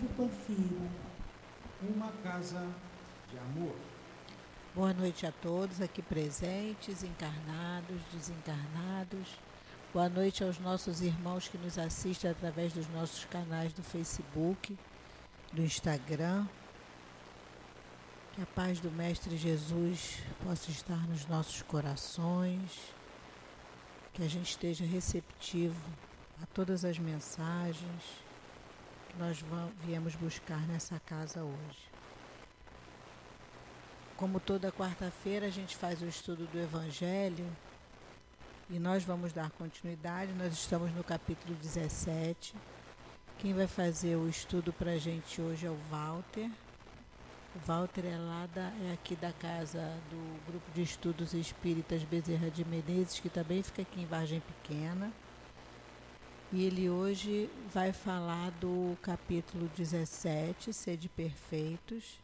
Silvio Porfírio. Uma casa de amor. Boa noite a todos aqui presentes, encarnados, desencarnados. Boa noite aos nossos irmãos que nos assistem através dos nossos canais do Facebook, do Instagram. Que a paz do Mestre Jesus possa estar nos nossos corações, que a gente esteja receptivo a todas as mensagens que nós viemos buscar nessa casa hoje. Como toda quarta-feira a gente faz o estudo do Evangelho e nós vamos dar continuidade, nós estamos no capítulo 17. Quem vai fazer o estudo para a gente hoje é o Walter. O Walter é lá da, é aqui da casa do Grupo de Estudos Espíritas Bezerra de Menezes, que também fica aqui em Vargem Pequena. E ele hoje vai falar do capítulo 17, Sede Perfeitos.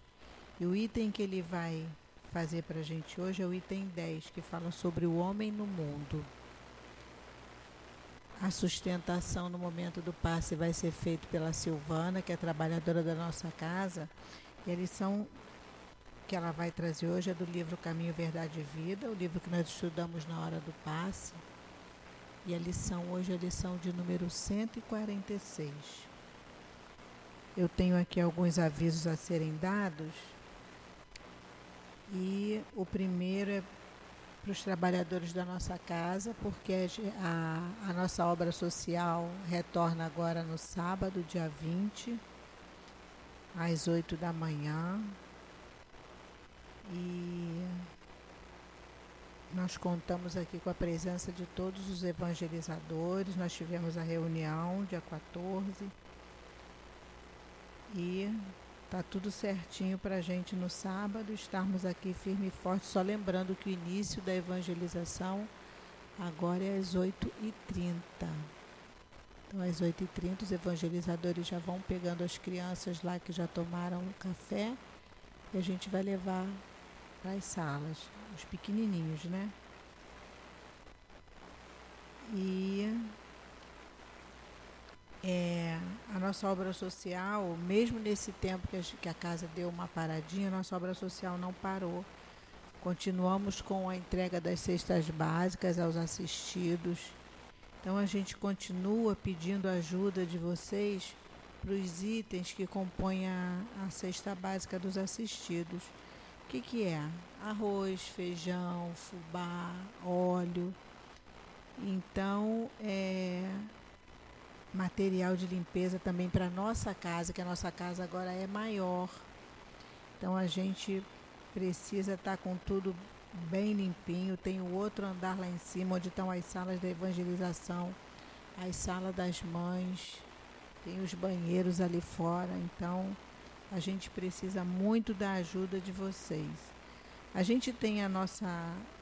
E o item que ele vai fazer para a gente hoje é o item 10, que fala sobre o homem no mundo. A sustentação no momento do passe vai ser feita pela Silvana, que é trabalhadora da nossa casa. E a lição que ela vai trazer hoje é do livro Caminho, Verdade e Vida, o livro que nós estudamos na hora do passe. E a lição hoje é a lição de número 146. Eu tenho aqui alguns avisos a serem dados. E o primeiro é para os trabalhadores da nossa casa, porque a, a nossa obra social retorna agora no sábado, dia 20, às 8 da manhã. E nós contamos aqui com a presença de todos os evangelizadores. Nós tivemos a reunião dia 14 e Tá tudo certinho para a gente no sábado estarmos aqui firme e forte. Só lembrando que o início da evangelização agora é às 8h30. Então, às 8h30, os evangelizadores já vão pegando as crianças lá que já tomaram café e a gente vai levar para as salas, os pequenininhos, né? E é, a nossa obra social, mesmo nesse tempo que a, que a casa deu uma paradinha, a nossa obra social não parou. Continuamos com a entrega das cestas básicas aos assistidos. Então a gente continua pedindo ajuda de vocês para os itens que compõem a, a cesta básica dos assistidos. O que, que é? Arroz, feijão, fubá, óleo. Então, é, material de limpeza também para nossa casa, que a nossa casa agora é maior. Então a gente precisa estar tá com tudo bem limpinho. Tem o outro andar lá em cima, onde estão as salas da evangelização, as salas das mães, tem os banheiros ali fora. Então a gente precisa muito da ajuda de vocês. A gente tem a nossa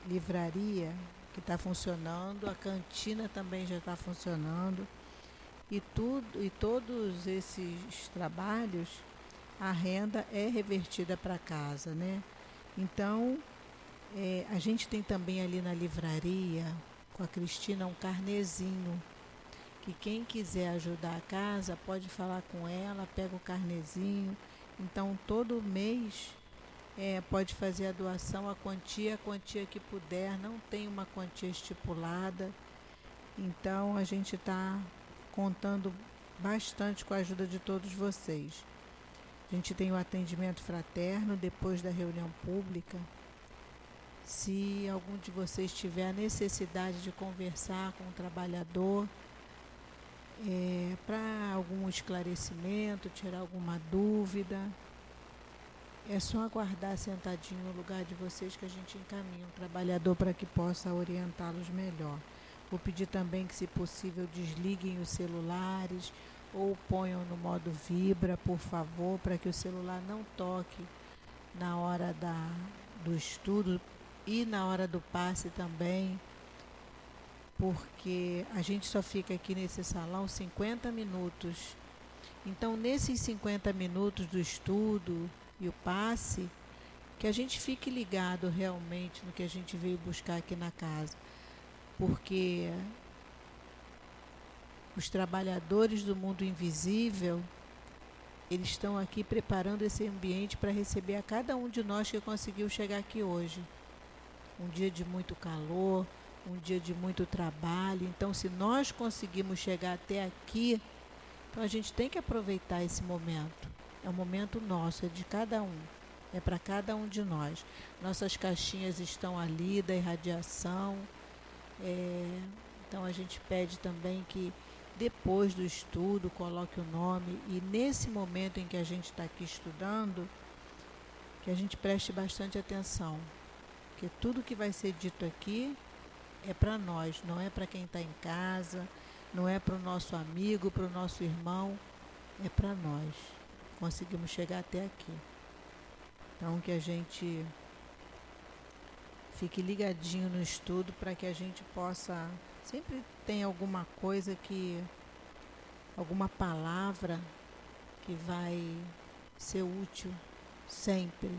livraria que está funcionando, a cantina também já está funcionando. E, tudo, e todos esses trabalhos, a renda é revertida para casa, né? Então, é, a gente tem também ali na livraria, com a Cristina, um carnezinho, que quem quiser ajudar a casa pode falar com ela, pega o carnezinho. Então, todo mês é, pode fazer a doação, a quantia, a quantia que puder, não tem uma quantia estipulada. Então, a gente está contando bastante com a ajuda de todos vocês. A gente tem o atendimento fraterno depois da reunião pública. Se algum de vocês tiver a necessidade de conversar com o trabalhador é, para algum esclarecimento, tirar alguma dúvida, é só aguardar sentadinho no lugar de vocês que a gente encaminha um trabalhador para que possa orientá-los melhor. Vou pedir também que, se possível, desliguem os celulares ou ponham no modo vibra, por favor, para que o celular não toque na hora da, do estudo e na hora do passe também, porque a gente só fica aqui nesse salão 50 minutos. Então, nesses 50 minutos do estudo e o passe, que a gente fique ligado realmente no que a gente veio buscar aqui na casa porque os trabalhadores do mundo invisível eles estão aqui preparando esse ambiente para receber a cada um de nós que conseguiu chegar aqui hoje. Um dia de muito calor, um dia de muito trabalho. Então, se nós conseguimos chegar até aqui, então a gente tem que aproveitar esse momento. É um momento nosso, é de cada um. É para cada um de nós. Nossas caixinhas estão ali da irradiação. É, então a gente pede também que depois do estudo coloque o nome e nesse momento em que a gente está aqui estudando, que a gente preste bastante atenção. Porque tudo que vai ser dito aqui é para nós, não é para quem está em casa, não é para o nosso amigo, para o nosso irmão, é para nós. Conseguimos chegar até aqui. Então que a gente fique ligadinho no estudo para que a gente possa sempre tem alguma coisa que alguma palavra que vai ser útil sempre,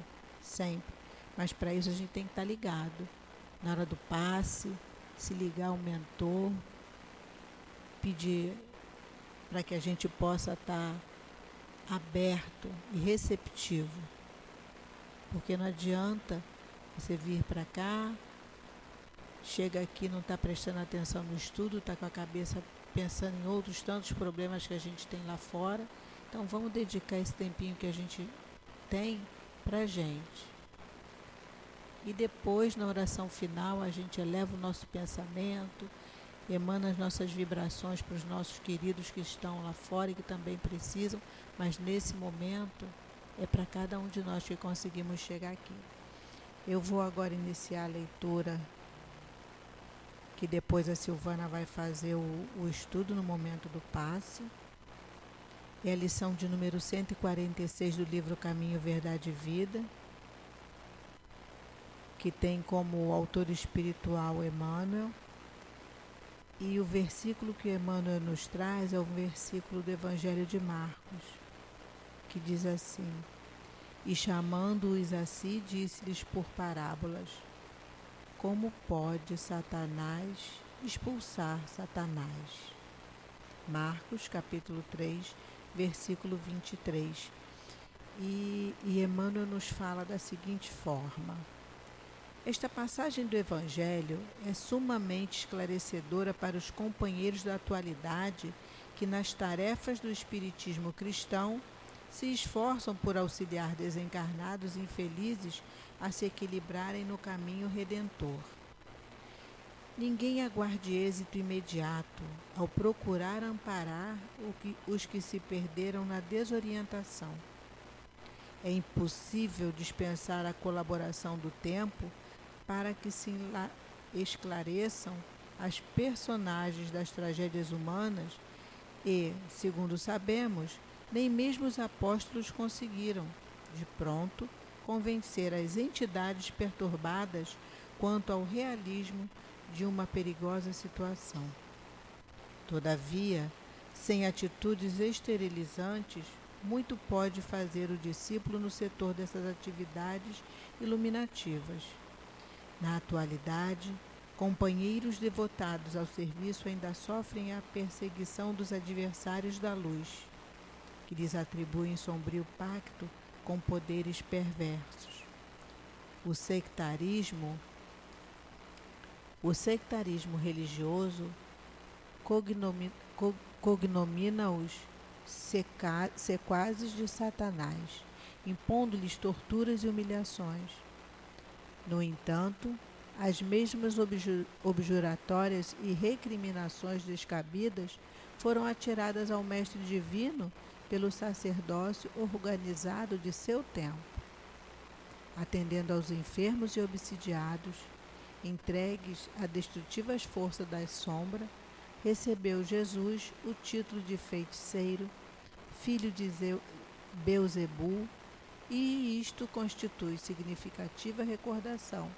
sempre. Mas para isso a gente tem que estar tá ligado. Na hora do passe, se ligar ao mentor, pedir para que a gente possa estar aberto e receptivo. Porque não adianta você vir para cá, chega aqui não está prestando atenção no estudo, está com a cabeça pensando em outros tantos problemas que a gente tem lá fora. Então vamos dedicar esse tempinho que a gente tem para a gente. E depois, na oração final, a gente eleva o nosso pensamento, emana as nossas vibrações para os nossos queridos que estão lá fora e que também precisam, mas nesse momento é para cada um de nós que conseguimos chegar aqui. Eu vou agora iniciar a leitura, que depois a Silvana vai fazer o, o estudo no momento do passe. É a lição de número 146 do livro Caminho, Verdade e Vida que tem como autor espiritual Emmanuel. E o versículo que Emmanuel nos traz é o versículo do Evangelho de Marcos, que diz assim: E chamando-os a si, disse-lhes por parábolas: Como pode Satanás expulsar Satanás? Marcos, capítulo 3, versículo 23. E, e Emmanuel nos fala da seguinte forma: esta passagem do Evangelho é sumamente esclarecedora para os companheiros da atualidade que, nas tarefas do Espiritismo cristão, se esforçam por auxiliar desencarnados infelizes a se equilibrarem no caminho redentor. Ninguém aguarde êxito imediato ao procurar amparar os que se perderam na desorientação. É impossível dispensar a colaboração do tempo para que se esclareçam as personagens das tragédias humanas e, segundo sabemos, nem mesmo os apóstolos conseguiram, de pronto, convencer as entidades perturbadas quanto ao realismo de uma perigosa situação. Todavia, sem atitudes esterilizantes, muito pode fazer o discípulo no setor dessas atividades iluminativas. Na atualidade, companheiros devotados ao serviço ainda sofrem a perseguição dos adversários da luz, que lhes atribuem sombrio pacto com poderes perversos. O sectarismo, o sectarismo religioso cognomina-os sequazes de Satanás, impondo-lhes torturas e humilhações no entanto, as mesmas objuratórias e recriminações descabidas foram atiradas ao Mestre Divino pelo sacerdócio organizado de seu tempo. Atendendo aos enfermos e obsidiados, entregues à destrutivas forças da sombra, recebeu Jesus o título de feiticeiro, filho de Beuzebu, e isto constitui significativa recordação,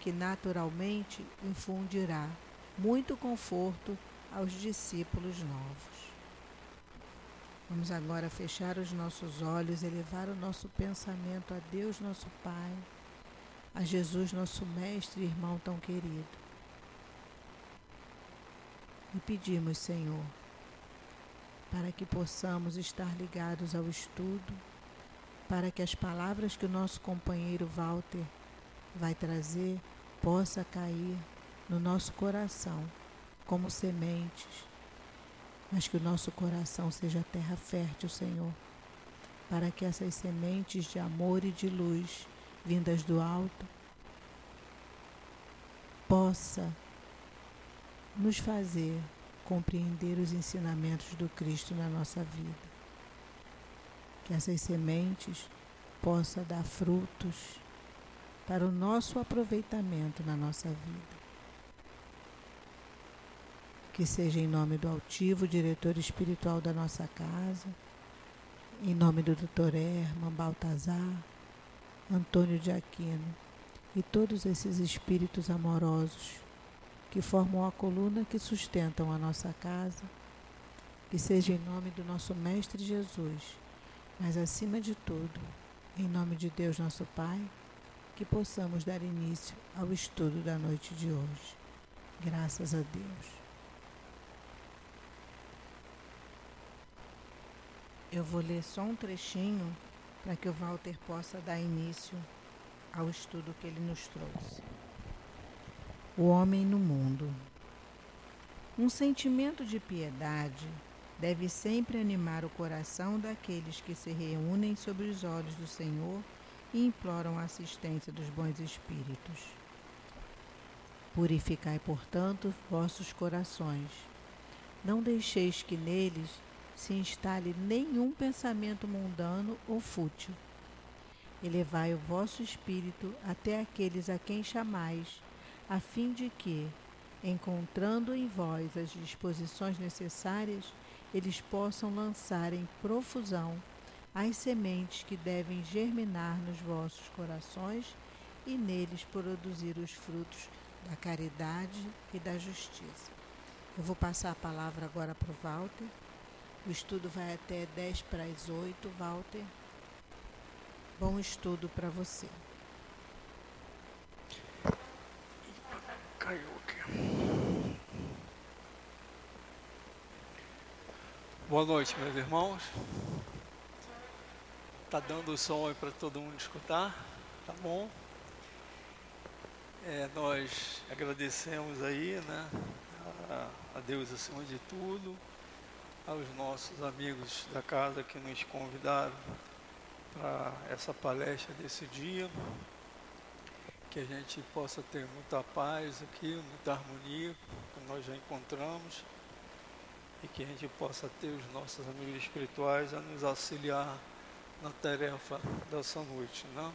que naturalmente infundirá muito conforto aos discípulos novos. Vamos agora fechar os nossos olhos, elevar o nosso pensamento a Deus, nosso Pai, a Jesus, nosso Mestre e irmão tão querido. E pedimos, Senhor, para que possamos estar ligados ao estudo, para que as palavras que o nosso companheiro Walter vai trazer possa cair no nosso coração como sementes, mas que o nosso coração seja terra fértil, Senhor, para que essas sementes de amor e de luz vindas do alto possa nos fazer compreender os ensinamentos do Cristo na nossa vida. Que essas sementes possam dar frutos para o nosso aproveitamento na nossa vida. Que seja em nome do altivo diretor espiritual da nossa casa, em nome do Dr. Herman Baltazar, Antônio de Aquino e todos esses espíritos amorosos que formam a coluna que sustentam a nossa casa, que seja em nome do nosso Mestre Jesus, mas acima de tudo, em nome de Deus nosso Pai, que possamos dar início ao estudo da noite de hoje. Graças a Deus. Eu vou ler só um trechinho para que o Walter possa dar início ao estudo que ele nos trouxe. O homem no mundo. Um sentimento de piedade deve sempre animar o coração daqueles que se reúnem sob os olhos do Senhor e imploram a assistência dos bons espíritos. Purificai, portanto, vossos corações. Não deixeis que neles se instale nenhum pensamento mundano ou fútil. Elevai o vosso espírito até aqueles a quem chamais, a fim de que, encontrando em vós as disposições necessárias, eles possam lançar em profusão as sementes que devem germinar nos vossos corações e neles produzir os frutos da caridade e da justiça. Eu vou passar a palavra agora para o Walter. O estudo vai até 10 para as 8, Walter. Bom estudo para você. Caiu aqui. Boa noite, meus irmãos. Tá dando som aí para todo mundo escutar, tá bom? É, nós agradecemos aí, né, a, a Deus acima de tudo, aos nossos amigos da casa que nos convidaram para essa palestra desse dia, que a gente possa ter muita paz aqui, muita harmonia, que nós já encontramos, e que a gente possa ter os nossos amigos espirituais a nos auxiliar na tarefa dessa noite. Né?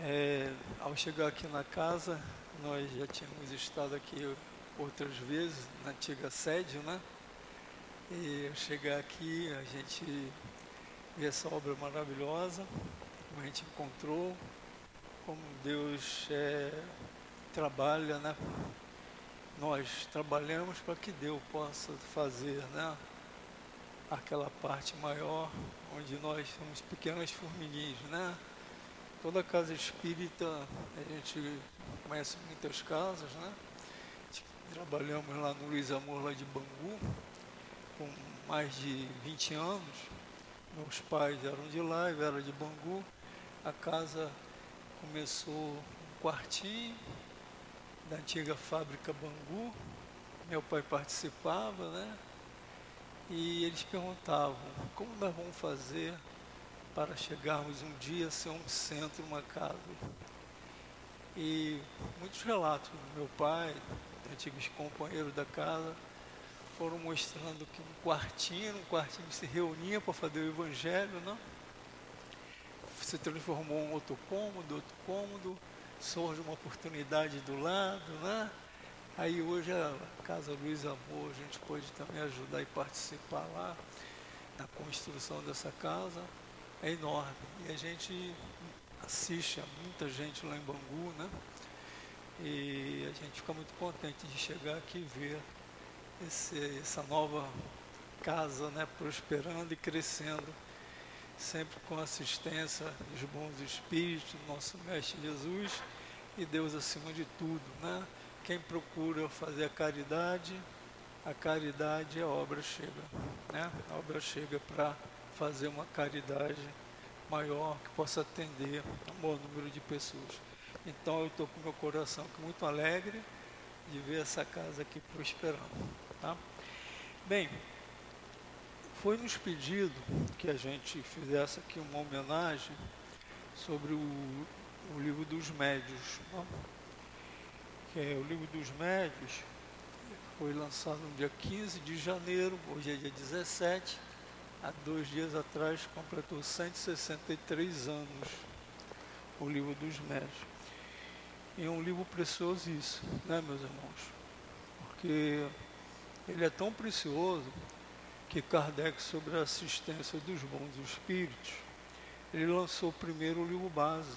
É, ao chegar aqui na casa, nós já tínhamos estado aqui outras vezes, na antiga sede, né? E ao chegar aqui, a gente vê essa obra maravilhosa, como a gente encontrou, como Deus é, trabalha, né? Nós trabalhamos para que Deus possa fazer, né? aquela parte maior, onde nós somos pequenas formiguinhas, né? Toda casa espírita, a gente conhece muitas casas, né? Trabalhamos lá no Luiz Amor, lá de Bangu, com mais de 20 anos. Meus pais eram de lá, eu era de Bangu. A casa começou um quartinho da antiga fábrica Bangu. Meu pai participava, né? E eles perguntavam, como nós vamos fazer para chegarmos um dia a ser um centro, uma casa? E muitos relatos do meu pai, antigos companheiros da casa, foram mostrando que um quartinho, um quartinho se reunia para fazer o evangelho, não? Se transformou em outro cômodo, outro cômodo, surge uma oportunidade do lado, né? Aí hoje a Casa Luiz Amor, a gente pode também ajudar e participar lá na construção dessa casa. É enorme. E a gente assiste a muita gente lá em Bangu, né? E a gente fica muito contente de chegar aqui e ver esse, essa nova casa né, prosperando e crescendo, sempre com assistência dos bons espíritos, nosso Mestre Jesus e Deus acima de tudo. Né? Quem procura fazer a caridade a caridade, a obra chega. Né? A obra chega para fazer uma caridade maior que possa atender um bom número de pessoas. Então eu estou com meu coração muito alegre de ver essa casa aqui prosperando. Tá? Bem, foi nos pedido que a gente fizesse aqui uma homenagem sobre o, o livro dos médios. Tá? Que é o livro dos médios foi lançado no dia 15 de janeiro, hoje é dia 17, há dois dias atrás completou 163 anos o livro dos médios. E é um livro precioso isso, né meus irmãos? Porque ele é tão precioso que Kardec, sobre a assistência dos bons espíritos, ele lançou primeiro o livro base,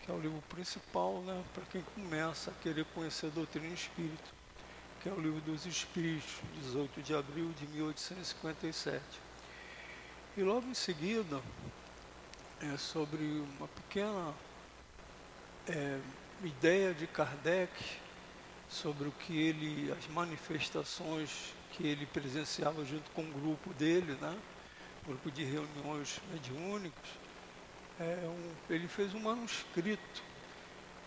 que é o livro principal né, para quem começa a querer conhecer a doutrina espírita que é o Livro dos Espíritos, 18 de abril de 1857. E logo em seguida, é sobre uma pequena é, ideia de Kardec sobre o que ele, as manifestações que ele presenciava junto com o grupo dele, né? grupo de reuniões mediúnicas, é um, ele fez um manuscrito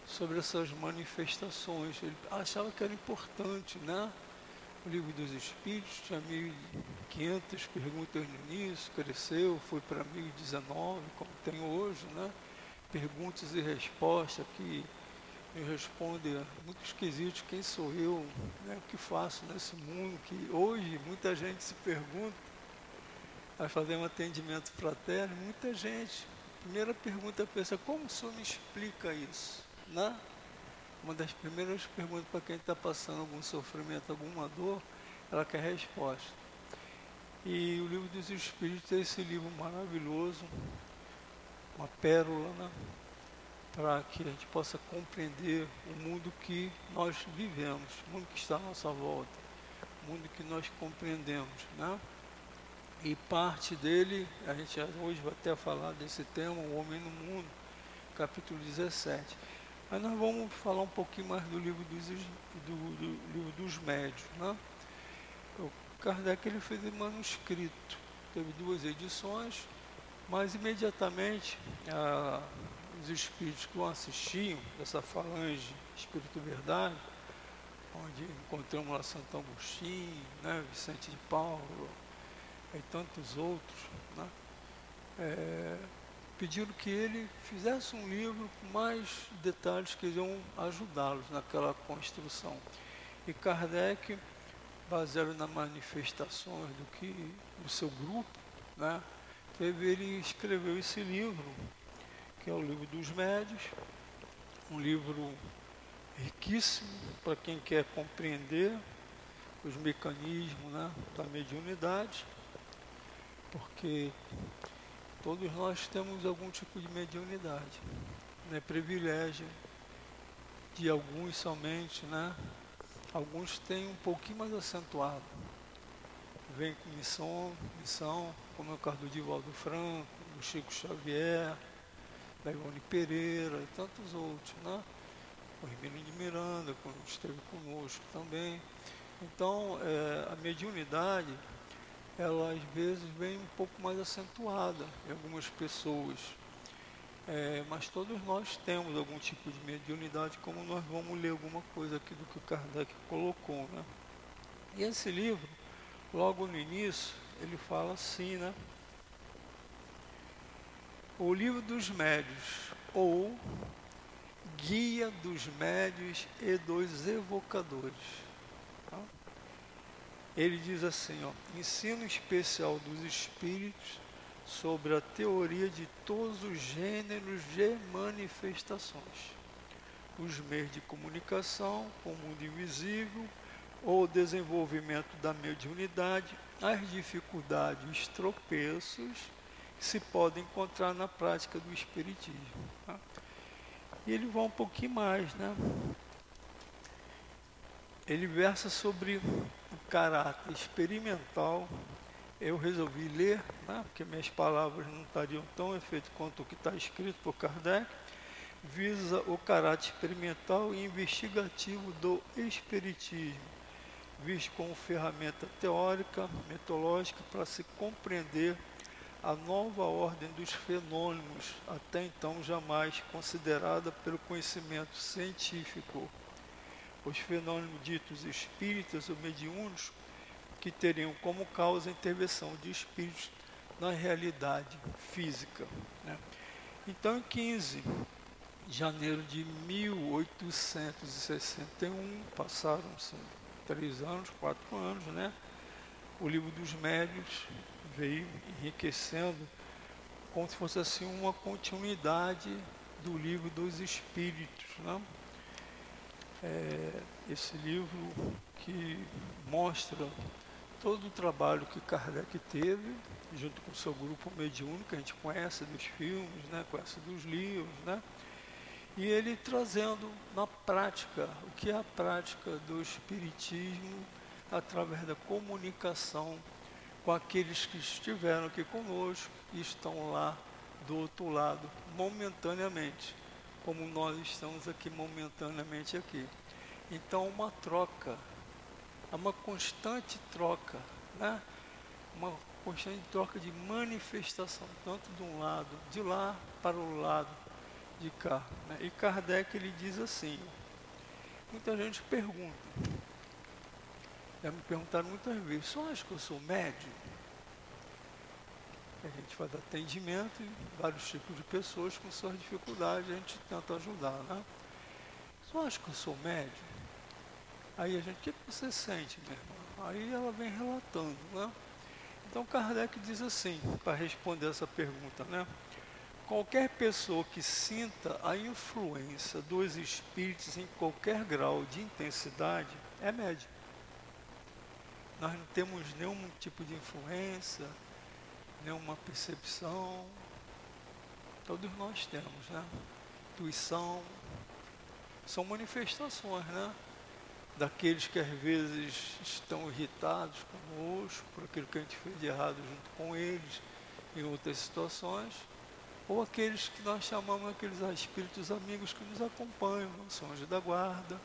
sobre essas manifestações. Ele achava que era importante, né? O livro dos Espíritos tinha 1.500 perguntas no início, cresceu, foi para 1.019, como tem hoje, né? Perguntas e respostas que me respondem muito esquisito quem sou eu, né? o que faço nesse mundo, que hoje muita gente se pergunta, a fazer um atendimento fraterno, muita gente. Primeira pergunta pensa, como o senhor me explica isso? né? Uma das primeiras perguntas para quem está passando algum sofrimento, alguma dor, ela quer resposta. E o livro dos Espíritos é esse livro maravilhoso, uma pérola, né? Para que a gente possa compreender o mundo que nós vivemos, o mundo que está à nossa volta, o mundo que nós compreendemos. Né? E parte dele, a gente hoje vai até falar desse tema, o homem no mundo, capítulo 17. Mas nós vamos falar um pouquinho mais do livro dos, do, do livro dos médios. Né? O Kardec ele fez em manuscrito, teve duas edições, mas imediatamente a, os espíritos que o assistiam, dessa falange Espírito Verdade, onde encontramos lá Santo Agostinho, né, Vicente de Paulo e tantos outros, né, é, pediram que ele fizesse um livro com mais detalhes que iriam ajudá-los naquela construção. E Kardec, baseado nas manifestações do que o seu grupo, né, teve ele escreveu esse livro, que é o livro dos médios, um livro riquíssimo para quem quer compreender os mecanismos né, da mediunidade, porque Todos nós temos algum tipo de mediunidade. Não é privilégio de alguns somente, né? Alguns têm um pouquinho mais acentuado. Vem com missão, missão, como é o caso do Divaldo Franco, do Chico Xavier, da Ivone Pereira e tantos outros, né? O Ribeiro de Miranda, quando esteve conosco também. Então, é, a mediunidade ela às vezes vem um pouco mais acentuada em algumas pessoas. É, mas todos nós temos algum tipo de mediunidade, como nós vamos ler alguma coisa aqui do que o Kardec colocou. Né? E esse livro, logo no início, ele fala assim, né? O livro dos médios, ou Guia dos Médios e dos Evocadores. Ele diz assim, ó, ensino especial dos espíritos sobre a teoria de todos os gêneros de manifestações, os meios de comunicação com o mundo invisível, o desenvolvimento da mediunidade, as dificuldades, os tropeços se podem encontrar na prática do espiritismo. Tá? E ele vai um pouquinho mais, né? Ele versa sobre caráter experimental, eu resolvi ler, né, porque minhas palavras não estariam tão efeito quanto o que está escrito por Kardec, visa o caráter experimental e investigativo do Espiritismo, visto como ferramenta teórica, metodológica para se compreender a nova ordem dos fenômenos, até então jamais considerada pelo conhecimento científico. Os fenômenos ditos espíritas ou mediúnicos, que teriam como causa a intervenção de espíritos na realidade física. Né? Então, em 15 de janeiro de 1861, passaram-se três anos, quatro anos, né? O livro dos médios veio enriquecendo como se fosse assim uma continuidade do livro dos Espíritos. Né? É, esse livro que mostra todo o trabalho que Kardec teve, junto com o seu grupo mediúnico, que a gente conhece dos filmes, né? conhece dos livros, né? e ele trazendo na prática, o que é a prática do Espiritismo através da comunicação com aqueles que estiveram aqui conosco e estão lá do outro lado, momentaneamente, como nós estamos aqui momentaneamente aqui. Então, uma troca, uma constante troca, né? uma constante troca de manifestação, tanto de um lado, de lá para o lado de cá. Né? E Kardec ele diz assim, muita gente pergunta, já me perguntaram muitas vezes, só acho que eu sou médio? A gente faz atendimento em vários tipos de pessoas com suas dificuldades, a gente tenta ajudar, né? Só acho que eu sou médio? Aí a gente, o que você sente, meu irmão? Aí ela vem relatando, né? Então Kardec diz assim, para responder essa pergunta, né? Qualquer pessoa que sinta a influência dos espíritos em qualquer grau de intensidade é médio. Nós não temos nenhum tipo de influência, nenhuma percepção. Todos nós temos, né? Intuição. São manifestações, né? Daqueles que às vezes estão irritados conosco, por aquilo que a gente fez de errado junto com eles, em outras situações. Ou aqueles que nós chamamos aqueles espíritos amigos que nos acompanham, são anjos da guarda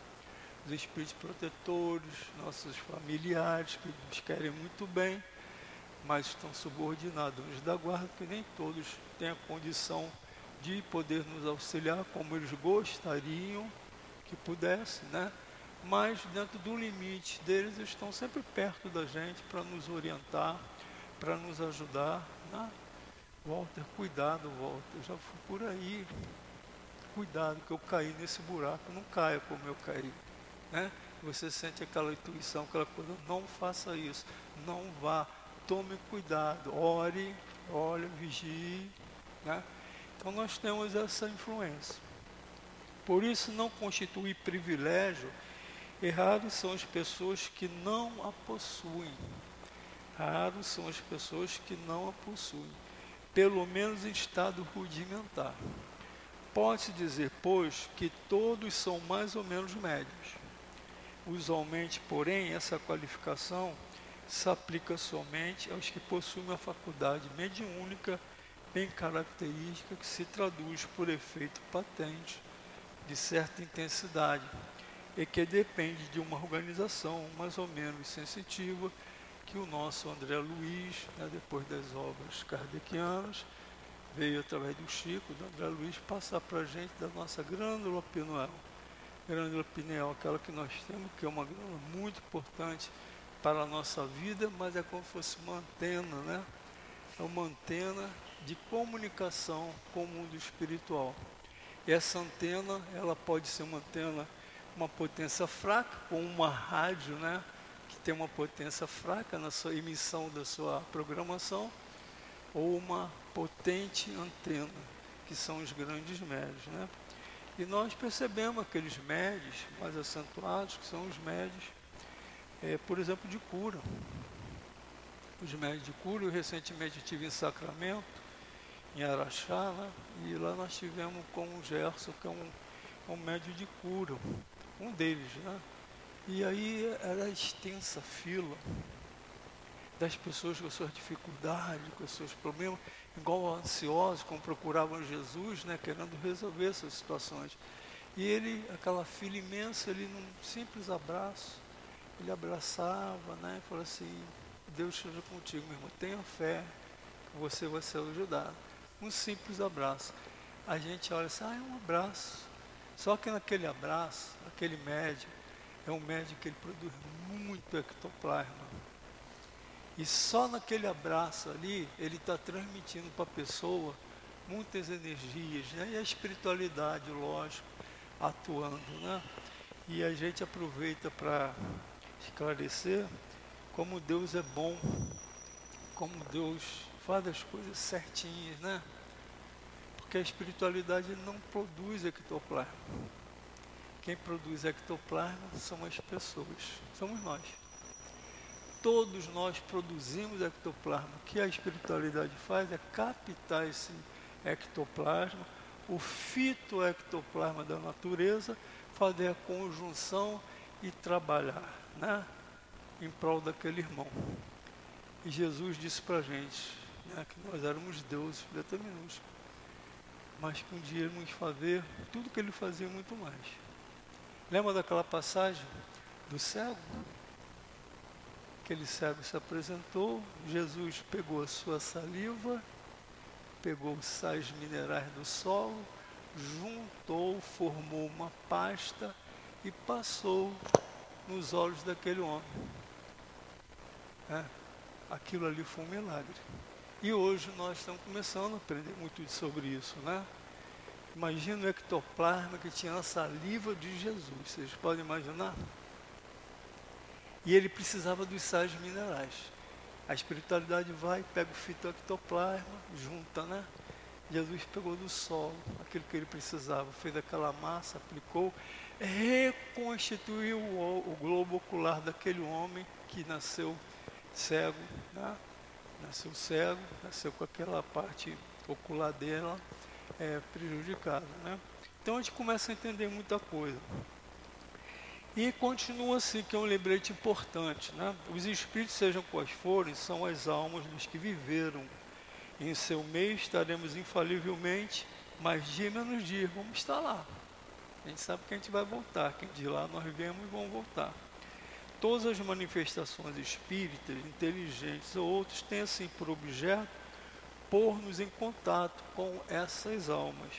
os espíritos protetores, nossos familiares que nos querem muito bem, mas estão subordinados aos da guarda, que nem todos têm a condição de poder nos auxiliar como eles gostariam que pudesse, né? Mas dentro do limite deles estão sempre perto da gente para nos orientar, para nos ajudar, né? Walter, cuidado, Walter, já fui por aí. Cuidado que eu caí nesse buraco, não caia como eu caí né? Você sente aquela intuição, aquela coisa, não faça isso, não vá, tome cuidado, ore, olhe, vigie, né? Então nós temos essa influência. Por isso não constitui privilégio, e raros são as pessoas que não a possuem. Raros são as pessoas que não a possuem, pelo menos em estado rudimentar. Pode-se dizer, pois, que todos são mais ou menos médios. Usualmente, porém, essa qualificação se aplica somente aos que possuem uma faculdade mediúnica bem característica que se traduz por efeito patente de certa intensidade e que depende de uma organização mais ou menos sensitiva que o nosso André Luiz, né, depois das obras kardecianas, veio através do Chico, do André Luiz, passar para a gente da nossa grândula pineal glândula pineal, aquela que nós temos, que é uma glândula muito importante para a nossa vida, mas é como se fosse uma antena, né? É uma antena de comunicação com o mundo espiritual. Essa antena, ela pode ser uma antena, uma potência fraca, como uma rádio, né? Que tem uma potência fraca na sua emissão da sua programação, ou uma potente antena, que são os grandes médios, né? E nós percebemos aqueles médios mais acentuados, que são os médios, é, por exemplo, de cura. Os médios de cura, eu recentemente estive em Sacramento, em Araxá, né? e lá nós tivemos com o Gerson, que é um, um médio de cura, um deles, né? E aí era extensa fila das pessoas com suas dificuldades, com seus problemas, igual ansiosos, como procuravam Jesus, né, querendo resolver essas situações. E ele, aquela filha imensa, ele num simples abraço, ele abraçava, né? E falou assim, Deus esteja contigo, meu irmão, tenha fé, você vai ser ajudado. Um simples abraço. A gente olha assim, ah, é um abraço. Só que naquele abraço, aquele médico, é um médico que ele produz muito ectoplasma. E só naquele abraço ali, ele está transmitindo para a pessoa muitas energias, né? E a espiritualidade, lógico, atuando, né? E a gente aproveita para esclarecer como Deus é bom, como Deus faz as coisas certinhas, né? Porque a espiritualidade não produz ectoplasma. Quem produz ectoplasma são as pessoas, somos nós. Todos nós produzimos ectoplasma. O que a espiritualidade faz é captar esse ectoplasma, o fitoectoplasma da natureza, fazer a conjunção e trabalhar, né? Em prol daquele irmão. E Jesus disse para a gente né, que nós éramos deuses, minúscula, mas que um dia íamos fazer tudo que ele fazia muito mais. Lembra daquela passagem do cego? Aquele cego se apresentou, Jesus pegou a sua saliva, pegou os sais minerais do solo, juntou, formou uma pasta e passou nos olhos daquele homem. É, aquilo ali foi um milagre. E hoje nós estamos começando a aprender muito sobre isso, né? Imagina o ectoplasma que tinha na saliva de Jesus. Vocês podem imaginar? E ele precisava dos sais minerais. A espiritualidade vai, pega o fitoectoplasma, junta, né? Jesus pegou do solo aquilo que ele precisava, fez aquela massa, aplicou, reconstituiu o, o globo ocular daquele homem que nasceu cego, né? nasceu cego, nasceu com aquela parte ocular dela é, prejudicada. Né? Então a gente começa a entender muita coisa. E continua assim, que é um lembrete importante. Né? Os espíritos, sejam quais forem, são as almas dos que viveram. Em seu meio estaremos infalivelmente, mas dia menos dia vamos estar lá. A gente sabe que a gente vai voltar, que de lá nós viemos e vamos voltar. Todas as manifestações espíritas, inteligentes ou outros, têm assim por objeto pôr-nos em contato com essas almas.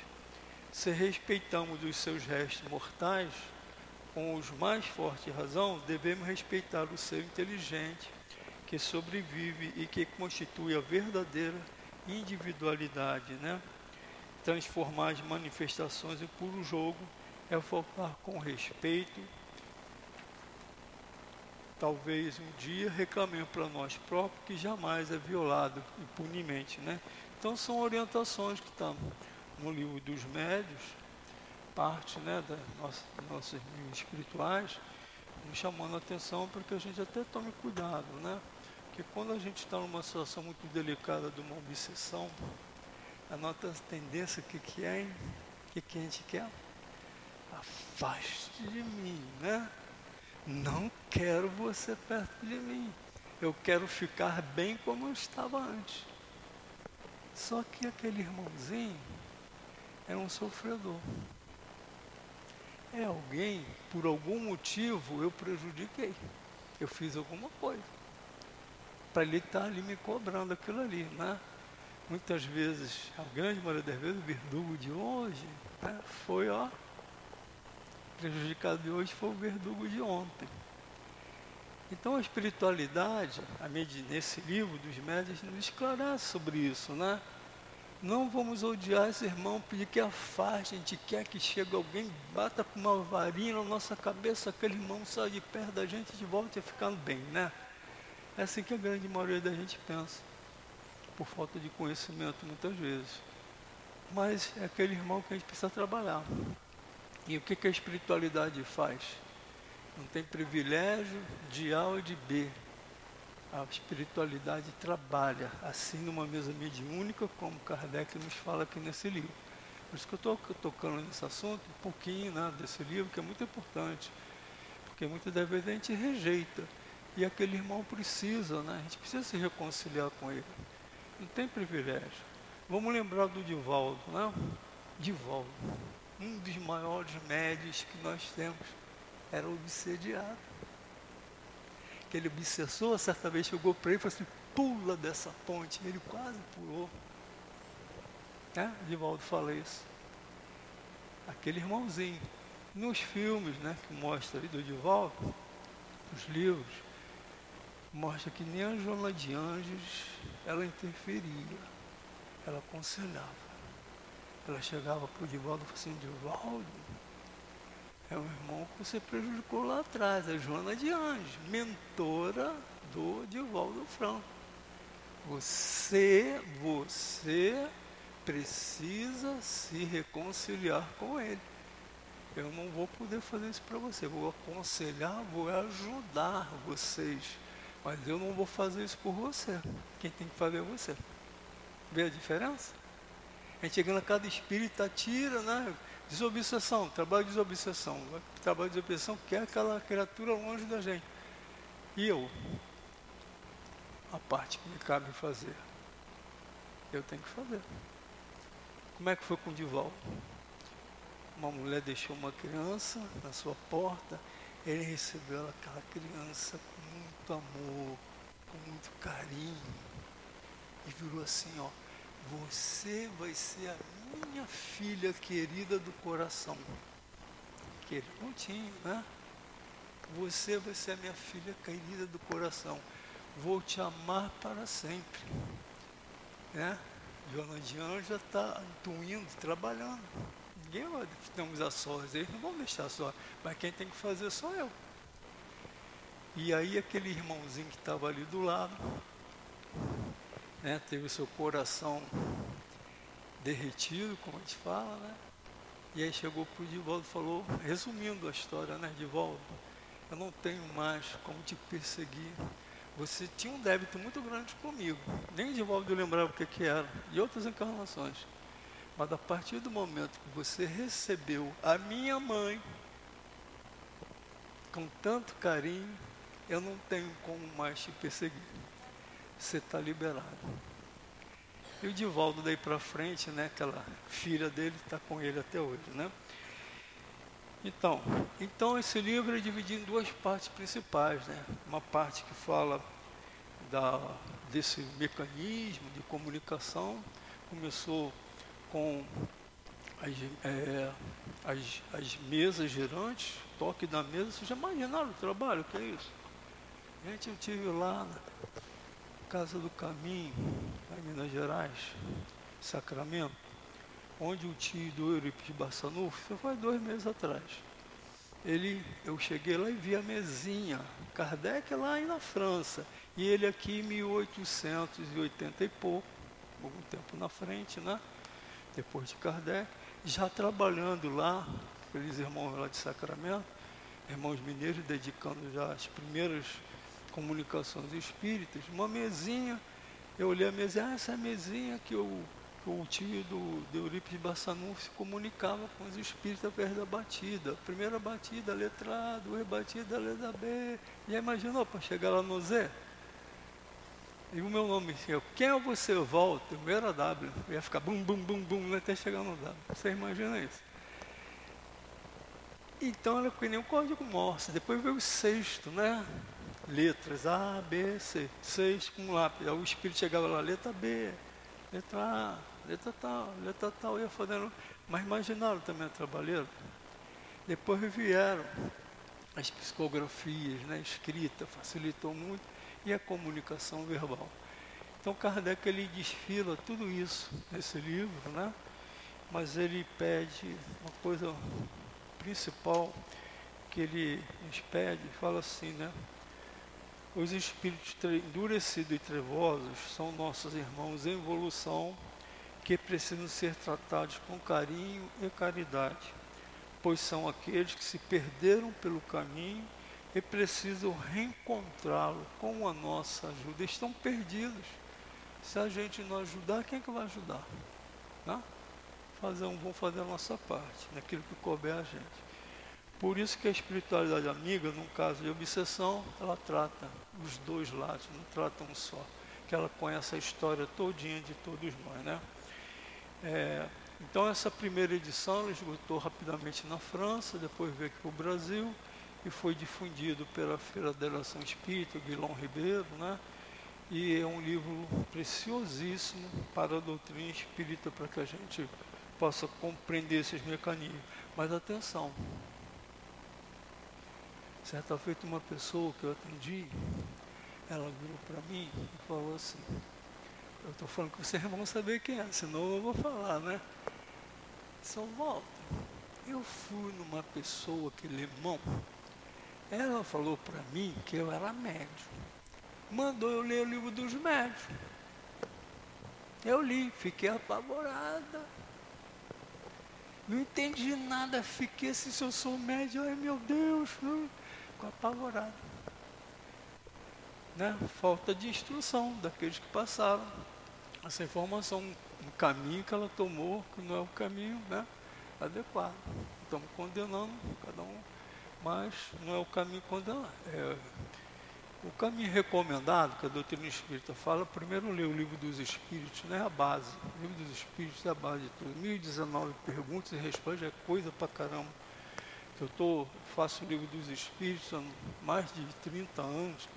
Se respeitamos os seus restos mortais, com os mais forte razão, devemos respeitar o ser inteligente que sobrevive e que constitui a verdadeira individualidade, né? Transformar as manifestações em puro jogo é focar com respeito. Talvez um dia reclamemos para nós próprios que jamais é violado impunemente, né? Então são orientações que estão no livro dos médios, parte né, das nossas, espirituais, nos chamando a atenção para que a gente até tome cuidado, né? Porque quando a gente está numa situação muito delicada de uma obsessão, a nossa tendência, o que, que é, O que, que a gente quer? Afaste de mim, né? Não quero você perto de mim. Eu quero ficar bem como eu estava antes. Só que aquele irmãozinho é um sofredor é alguém, por algum motivo, eu prejudiquei. Eu fiz alguma coisa. Para ele estar tá ali me cobrando aquilo ali, né? Muitas vezes, a grande maioria das vezes, o verdugo de hoje né, foi, ó, prejudicado de hoje foi o verdugo de ontem. Então a espiritualidade, a nesse livro dos médios, nos esclarece sobre isso, né? Não vamos odiar esse irmão, pedir que afaste, a gente quer que chegue alguém, bata com uma varinha na nossa cabeça, aquele irmão saia de perto da gente e volte a ficar bem, né? É assim que a grande maioria da gente pensa, por falta de conhecimento muitas vezes. Mas é aquele irmão que a gente precisa trabalhar. E o que, que a espiritualidade faz? Não tem privilégio de A ou de B a espiritualidade trabalha assim numa mesa mediúnica, como Kardec nos fala aqui nesse livro. Por isso que eu estou tocando nesse assunto, um pouquinho né, desse livro, que é muito importante. Porque muitas das vezes a gente rejeita. E aquele irmão precisa, né? A gente precisa se reconciliar com ele. Não tem privilégio. Vamos lembrar do Divaldo, né? Divaldo, um dos maiores médios que nós temos, era obsediado aquele obsessor, certa vez chegou para ele e falou assim, pula dessa ponte. Ele quase pulou. Né? Divaldo fala isso. Aquele irmãozinho. Nos filmes né, que mostra do Divaldo, os livros, mostra que nem a Joana de Anjos ela interferia, ela aconselhava. Ela chegava para o Divaldo e falou assim, Divaldo, é um irmão que você prejudicou lá atrás, a Joana de Anjos, mentora do Divaldo Franco. Você, você precisa se reconciliar com ele. Eu não vou poder fazer isso para você. Vou aconselhar, vou ajudar vocês. Mas eu não vou fazer isso por você. Quem tem que fazer é você. Vê a diferença? A gente chega na cada espírita, tira, né? Desobsessão, trabalho de desobsessão. Trabalho de desobsessão quer aquela criatura longe da gente. E eu? A parte que me cabe fazer. Eu tenho que fazer. Como é que foi com o Divaldo? Uma mulher deixou uma criança na sua porta, ele recebeu aquela criança com muito amor, com muito carinho. E virou assim, ó, você vai ser a minha filha querida do coração. Que ele não né? Você vai ser a minha filha querida do coração. Vou te amar para sempre. Né? Joana de Anjo está indo, trabalhando. Ninguém vai nos sós, eles não vão deixar só. Mas quem tem que fazer sou eu. E aí aquele irmãozinho que estava ali do lado, né, teve o seu coração derretido, como a gente fala, né? E aí chegou para o Divaldo e falou, resumindo a história, né, Divaldo, eu não tenho mais como te perseguir. Você tinha um débito muito grande comigo. Nem Divaldo lembrava o que, que era, de outras encarnações. Mas a partir do momento que você recebeu a minha mãe com tanto carinho, eu não tenho como mais te perseguir. Você está liberado. E o Divaldo daí para frente, né, aquela filha dele está com ele até hoje, né? Então, então esse livro é dividido em duas partes principais, né? Uma parte que fala da, desse mecanismo de comunicação, começou com as, é, as, as mesas girantes, toque da mesa, vocês já imaginaram o trabalho, que é isso? Gente, eu tive lá na Casa do Caminho, em Minas Gerais, Sacramento, onde o tio do Euripides Bassanufo, isso foi dois meses atrás. Ele, eu cheguei lá e vi a mesinha, Kardec lá aí na França, e ele aqui em 1880 e pouco, algum tempo na frente, né? Depois de Kardec, já trabalhando lá, aqueles irmãos lá de Sacramento, irmãos mineiros, dedicando já as primeiras comunicações espíritas, uma mesinha, eu olhei a mesinha, ah, essa mesinha que o, que o tio do, do Eurípides Bassanufo se comunicava com os espíritas perto da batida. Primeira batida, letra A, duas batidas, letra B. Já imaginou para chegar lá no Z? E o meu nome, assim, quem é você, Volta? O meu era W. Eu ia ficar bum, bum, bum, bum, até chegar no W. Você imagina isso? Então era que nem um código Morse. Depois veio o sexto, né? Letras A, B, C. Seis com lápis. Aí o espírito chegava lá, letra B, letra A, letra tal, letra tal, ia fazendo. Mas imaginaram também a trabalheira. Depois vieram as psicografias, né, escrita, facilitou muito, e a comunicação verbal. Então Kardec ele desfila tudo isso nesse livro, né? mas ele pede uma coisa principal que ele nos pede, fala assim, né? Os espíritos endurecidos e trevosos são nossos irmãos em evolução que precisam ser tratados com carinho e caridade, pois são aqueles que se perderam pelo caminho e precisam reencontrá-lo com a nossa ajuda. Estão perdidos. Se a gente não ajudar, quem é que vai ajudar? Né? Fazer um, vamos fazer a nossa parte, naquilo que couber a gente. Por isso que a espiritualidade amiga, num caso de obsessão, ela trata os dois lados, não trata um só. Que ela conhece a história todinha de todos nós, né? É, então essa primeira edição ela esgotou rapidamente na França, depois veio aqui para o Brasil e foi difundido pela Federação Espírita, Guilherme Ribeiro, né? E é um livro preciosíssimo para a doutrina espírita, para que a gente possa compreender esses mecanismos. Mas atenção, certa feita uma pessoa que eu atendi, ela virou para mim e falou assim, eu estou falando que vocês vão saber quem é, senão eu vou falar, né? São Walter, eu fui numa pessoa que limão, ela falou para mim que eu era médium. Mandou eu ler o livro dos médios. Eu li, fiquei apavorada. Não entendi nada, fiquei assim, se eu sou médium, ai meu Deus, ficou apavorada. Né? Falta de instrução daqueles que passaram essa informação, um caminho que ela tomou, que não é o caminho né, adequado. Estamos condenando cada um mas não é o caminho condenado. É, o caminho recomendado, que a doutrina espírita fala, primeiro ler o livro dos Espíritos, né? A base. O livro dos Espíritos é a base de tudo. 1019 perguntas e respostas é coisa pra caramba. Eu tô, faço o livro dos Espíritos há mais de 30 anos,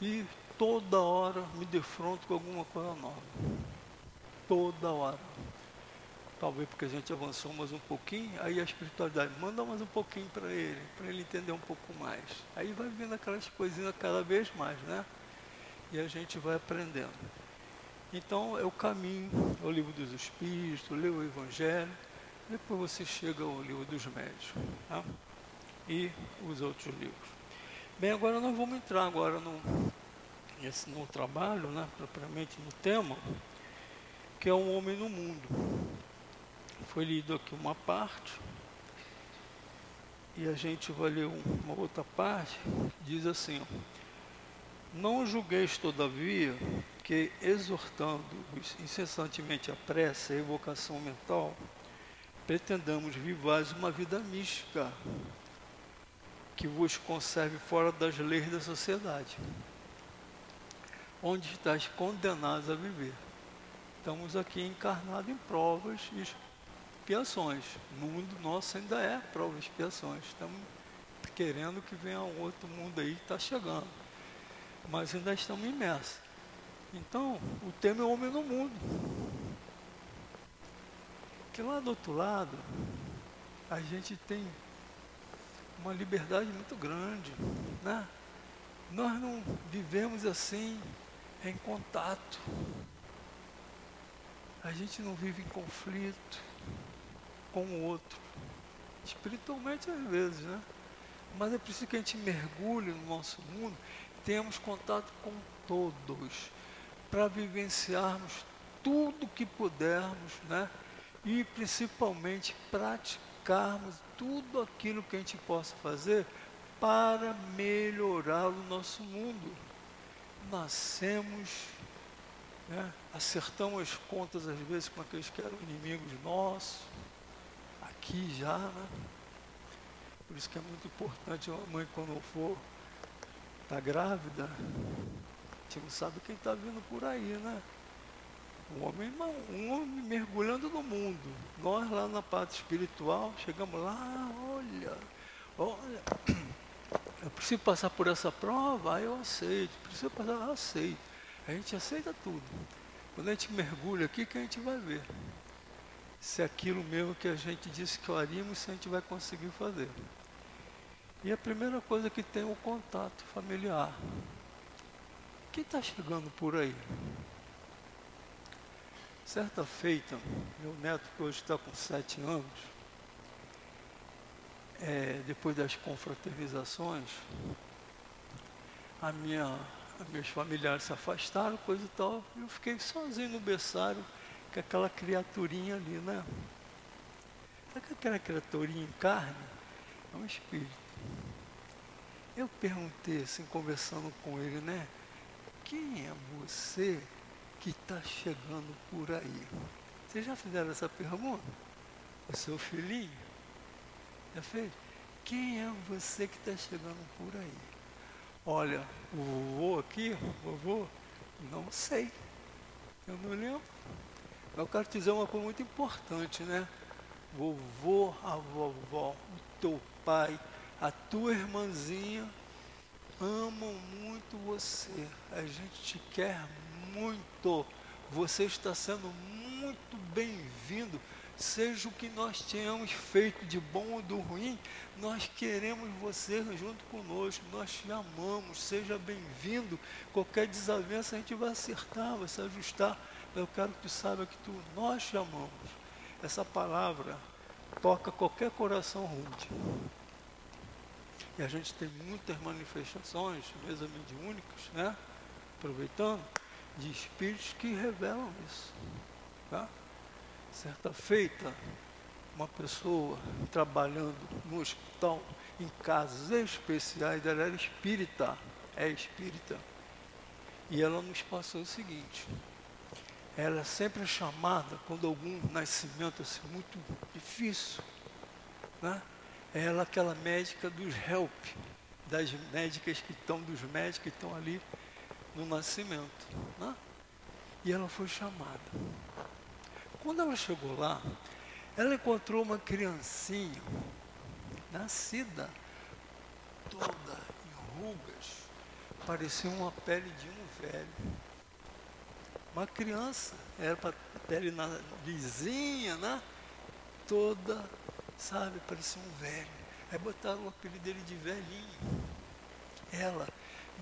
e toda hora me defronto com alguma coisa nova. Toda hora talvez porque a gente avançou mais um pouquinho, aí a espiritualidade manda mais um pouquinho para ele, para ele entender um pouco mais. Aí vai vendo aquelas coisinhas cada vez mais, né? E a gente vai aprendendo. Então é o caminho, é o livro dos Espíritos, lê o Evangelho, depois você chega ao livro dos médios. Tá? E os outros livros. Bem, agora nós vamos entrar agora no, nesse, no trabalho, né, propriamente no tema, que é o homem no mundo foi lido aqui uma parte, e a gente vai ler uma outra parte, diz assim, não julgueis todavia que exortando-vos incessantemente a prece, a evocação mental, pretendamos vivais uma vida mística, que vos conserve fora das leis da sociedade, onde estáis condenados a viver. Estamos aqui encarnados em provas e expiações. O mundo nosso ainda é prova de expiações. Estamos querendo que venha um outro mundo aí, está chegando. Mas ainda estamos imersos. Então, o tema é o homem no mundo. Que lá do outro lado, a gente tem uma liberdade muito grande. Né? Nós não vivemos assim em contato. A gente não vive em conflito com o outro. Espiritualmente às vezes, né? Mas é preciso que a gente mergulhe no nosso mundo, tenhamos contato com todos, para vivenciarmos tudo que pudermos, né? E principalmente praticarmos tudo aquilo que a gente possa fazer para melhorar o nosso mundo. Nascemos, né? acertamos as contas às vezes com aqueles que eram inimigos nossos, aqui já, né? Por isso que é muito importante uma mãe quando for tá grávida, a gente não sabe quem está vindo por aí, né? Um homem, um homem mergulhando no mundo. Nós lá na parte espiritual, chegamos lá, olha, olha, eu preciso passar por essa prova, eu aceito, preciso passar, eu aceito. A gente aceita tudo. Quando a gente mergulha aqui, que a gente vai ver se é aquilo mesmo que a gente disse que faríamos, se a gente vai conseguir fazer. E a primeira coisa que tem é o contato familiar. Quem está chegando por aí? Certa feita, meu neto, que hoje está com sete anos, é, depois das confraternizações, a minha, meus familiares se afastaram, coisa e tal, eu fiquei sozinho no berçário, com aquela criaturinha ali, né? Sabe aquela criaturinha em carne? É um espírito. Eu perguntei, assim, conversando com ele, né? Quem é você que está chegando por aí? Vocês já fizeram essa pergunta? O seu filhinho? Já fez? Quem é você que está chegando por aí? Olha, o vovô aqui, vovô, não sei. Eu não lembro. Eu quero te dizer uma coisa muito importante, né? Vovô, a vovó, o teu pai, a tua irmãzinha amam muito você. A gente te quer muito. Você está sendo muito bem-vindo. Seja o que nós tenhamos feito de bom ou do ruim, nós queremos você junto conosco, nós te amamos, seja bem-vindo. Qualquer desavença a gente vai acertar, vai se ajustar. Eu quero que tu saiba que tu, nós te amamos. Essa palavra toca qualquer coração rude. E a gente tem muitas manifestações, mesa mediúnicas, né? Aproveitando, de espíritos que revelam isso. Tá? Certa feita, uma pessoa trabalhando no hospital, em casas especiais, ela era espírita, é espírita. E ela nos passou o seguinte, ela é sempre chamada quando algum nascimento assim, muito difícil, né? ela aquela médica dos help, das médicas que estão, dos médicos que estão ali no nascimento. Né? E ela foi chamada. Quando ela chegou lá, ela encontrou uma criancinha, nascida, toda em rugas, parecia uma pele de um velho. Uma criança, era para pele na, lisinha, né? Toda sabe, parecia um velho. Aí botaram o apelido dele de velhinho. Ela,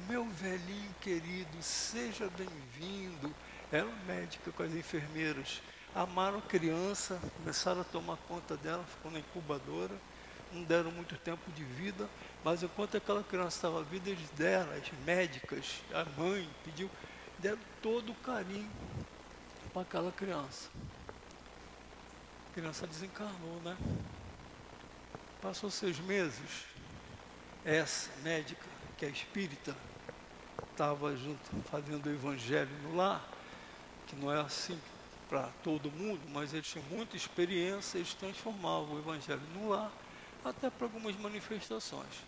meu velhinho querido, seja bem-vindo. Ela, médica com as enfermeiras, amaram a criança, começaram a tomar conta dela, ficou na incubadora, não deram muito tempo de vida, mas enquanto aquela criança estava viva, eles deram, as médicas, a mãe pediu, deram todo o carinho para aquela criança. A criança desencarnou, né? Passou seis meses, essa médica, que é espírita, estava junto fazendo o evangelho no lar, que não é assim para todo mundo, mas eles tinham muita experiência, eles transformavam o evangelho no lar, até para algumas manifestações.